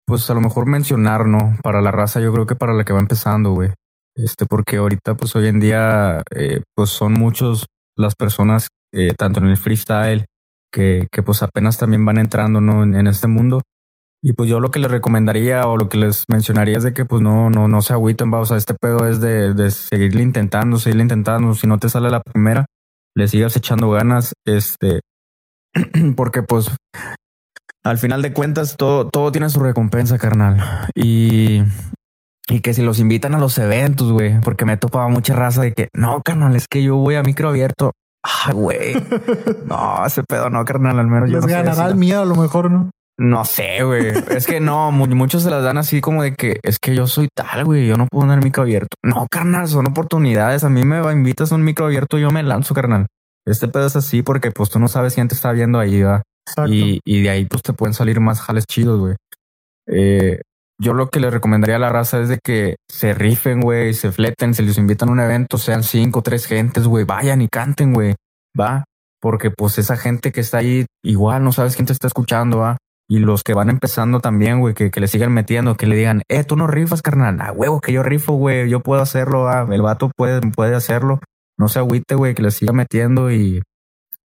pues a lo mejor mencionar, ¿no? Para la raza, yo creo que para la que va empezando, güey. Este, porque ahorita, pues hoy en día, eh, pues son muchos las personas, eh, tanto en el freestyle, que, que pues apenas también van entrando, ¿no? En, este mundo. Y pues yo lo que les recomendaría o lo que les mencionaría es de que pues no, no, no se agüiten, va. O sea, este pedo es de, de seguirle intentando, seguirle intentando. Si no te sale la primera, le sigas echando ganas. Este, porque pues al final de cuentas todo, todo tiene su recompensa, carnal. Y, y que si los invitan a los eventos, güey, porque me topaba mucha raza de que no, carnal, es que yo voy a micro abierto. Ah, güey. No, ese pedo no, carnal, al menos yo Les ganará el miedo a lo mejor, ¿no? No sé, güey. es que no, muchos se las dan así como de que es que yo soy tal, güey. Yo no puedo tener micro abierto. No, carnal, son oportunidades. A mí me invitas a un micro abierto, yo me lanzo, carnal. Este pedo es así porque pues tú no sabes quién te está viendo ahí, ¿va? Y, y, de ahí pues te pueden salir más jales chidos, güey. Eh, yo lo que le recomendaría a la raza es de que se rifen, güey, se fleten, se les invitan a un evento, sean cinco, tres gentes, güey, vayan y canten, güey, va. Porque pues esa gente que está ahí, igual no sabes quién te está escuchando, va. Y los que van empezando también, güey, que, que le sigan metiendo, que le digan, eh, tú no rifas, carnal. Ah, huevo, que yo rifo, güey, yo puedo hacerlo, ah, el vato puede, puede hacerlo. No se agüite, güey, que le siga metiendo y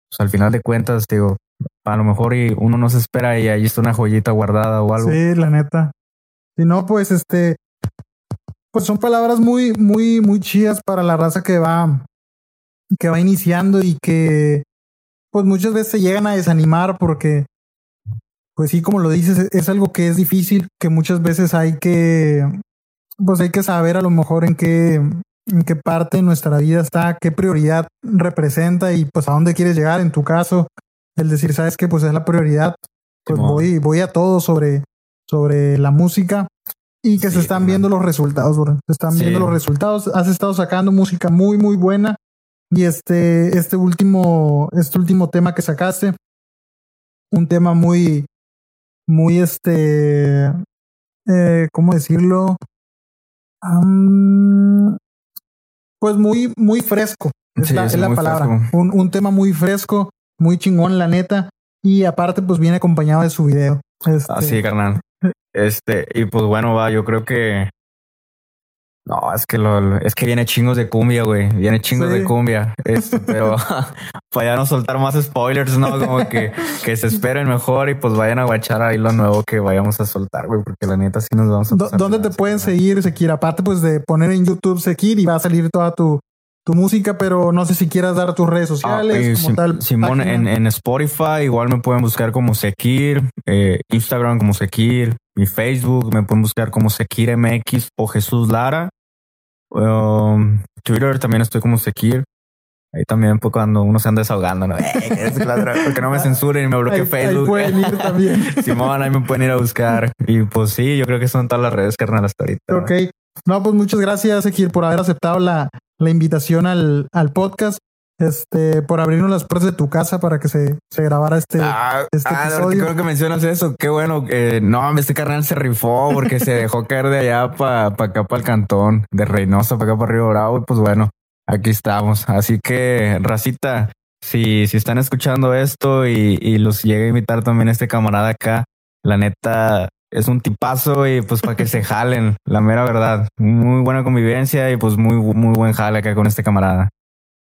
pues, al final de cuentas, digo, a lo mejor y uno no se espera y ahí está una joyita guardada o algo. Sí, la neta. Si no, pues este, pues son palabras muy, muy, muy chidas para la raza que va, que va iniciando y que, pues muchas veces se llegan a desanimar porque, pues sí, como lo dices, es algo que es difícil, que muchas veces hay que, pues hay que saber a lo mejor en qué, en qué parte de nuestra vida está, qué prioridad representa y pues a dónde quieres llegar en tu caso. El decir, sabes que pues es la prioridad, pues voy, voy a todo sobre, sobre la música y que se están viendo los resultados, bro. Se están viendo los resultados. Has estado sacando música muy, muy buena. Y este, este último, este último tema que sacaste, un tema muy, muy este, eh, ¿cómo decirlo? pues muy, muy fresco. Es, la, es la palabra. Un, un, tema muy fresco, muy chingón, la neta. Y aparte, pues viene acompañado de su video. Este... Así, carnal. Este, y pues bueno, va, yo creo que. No, es que lo, es que viene chingos de cumbia, güey. Viene chingos de cumbia. Este, pero para ya no soltar más spoilers, ¿no? Como que, que se esperen mejor y pues vayan a guachar ahí lo nuevo que vayamos a soltar, güey, porque la neta sí nos vamos a ¿Dónde te pueden seguir, Sekir? Aparte, pues de poner en YouTube Sekir y va a salir toda tu, tu música, pero no sé si quieras dar tus redes sociales. como tal, Simón, en, en, Spotify igual me pueden buscar como Sekir, eh, Instagram como Sekir, mi Facebook me pueden buscar como Sekir MX o Jesús Lara. Um, Twitter también estoy como Sekir. Ahí también pues, cuando uno se anda desahogando, ¿no? Eh, porque no me censuren y me bloquee Facebook. Ahí pueden ir también. Simón, ahí me pueden ir a buscar. Y pues sí, yo creo que son todas las redes, carnal, hasta ahorita. Ok. No, pues muchas gracias, Sekir, por haber aceptado la, la invitación al, al podcast este, por abrirnos las puertas de tu casa para que se, se grabara este, ah, este ah, episodio. Creo que mencionas eso. Qué bueno. que no, este carnal se rifó porque se dejó caer de allá para acá, para el cantón, de Reynosa para acá, para Río Bravo. Y pues bueno, aquí estamos. Así que, racita, si, si están escuchando esto y, y los llega a invitar también este camarada acá, la neta, es un tipazo y pues para que se jalen, la mera verdad. Muy buena convivencia y pues muy, muy buen jale acá con este camarada.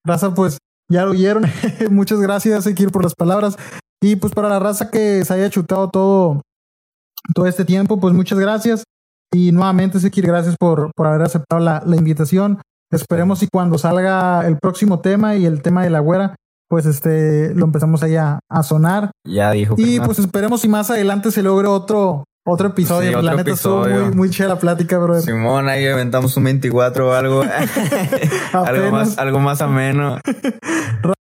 Raza, pues ya lo oyeron. Muchas gracias, Ekir, por las palabras. Y pues para la raza que se haya chutado todo, todo este tiempo, pues muchas gracias. Y nuevamente, Sekir, gracias por, por haber aceptado la, la invitación. Esperemos y cuando salga el próximo tema y el tema de la güera, pues este lo empezamos ahí a, a sonar. Ya dijo. Y pues esperemos si más adelante se logre otro otro episodio, la neta estuvo muy, muy chida la plática, bro. Simón, ahí inventamos un 24 o algo. algo más, algo más ameno.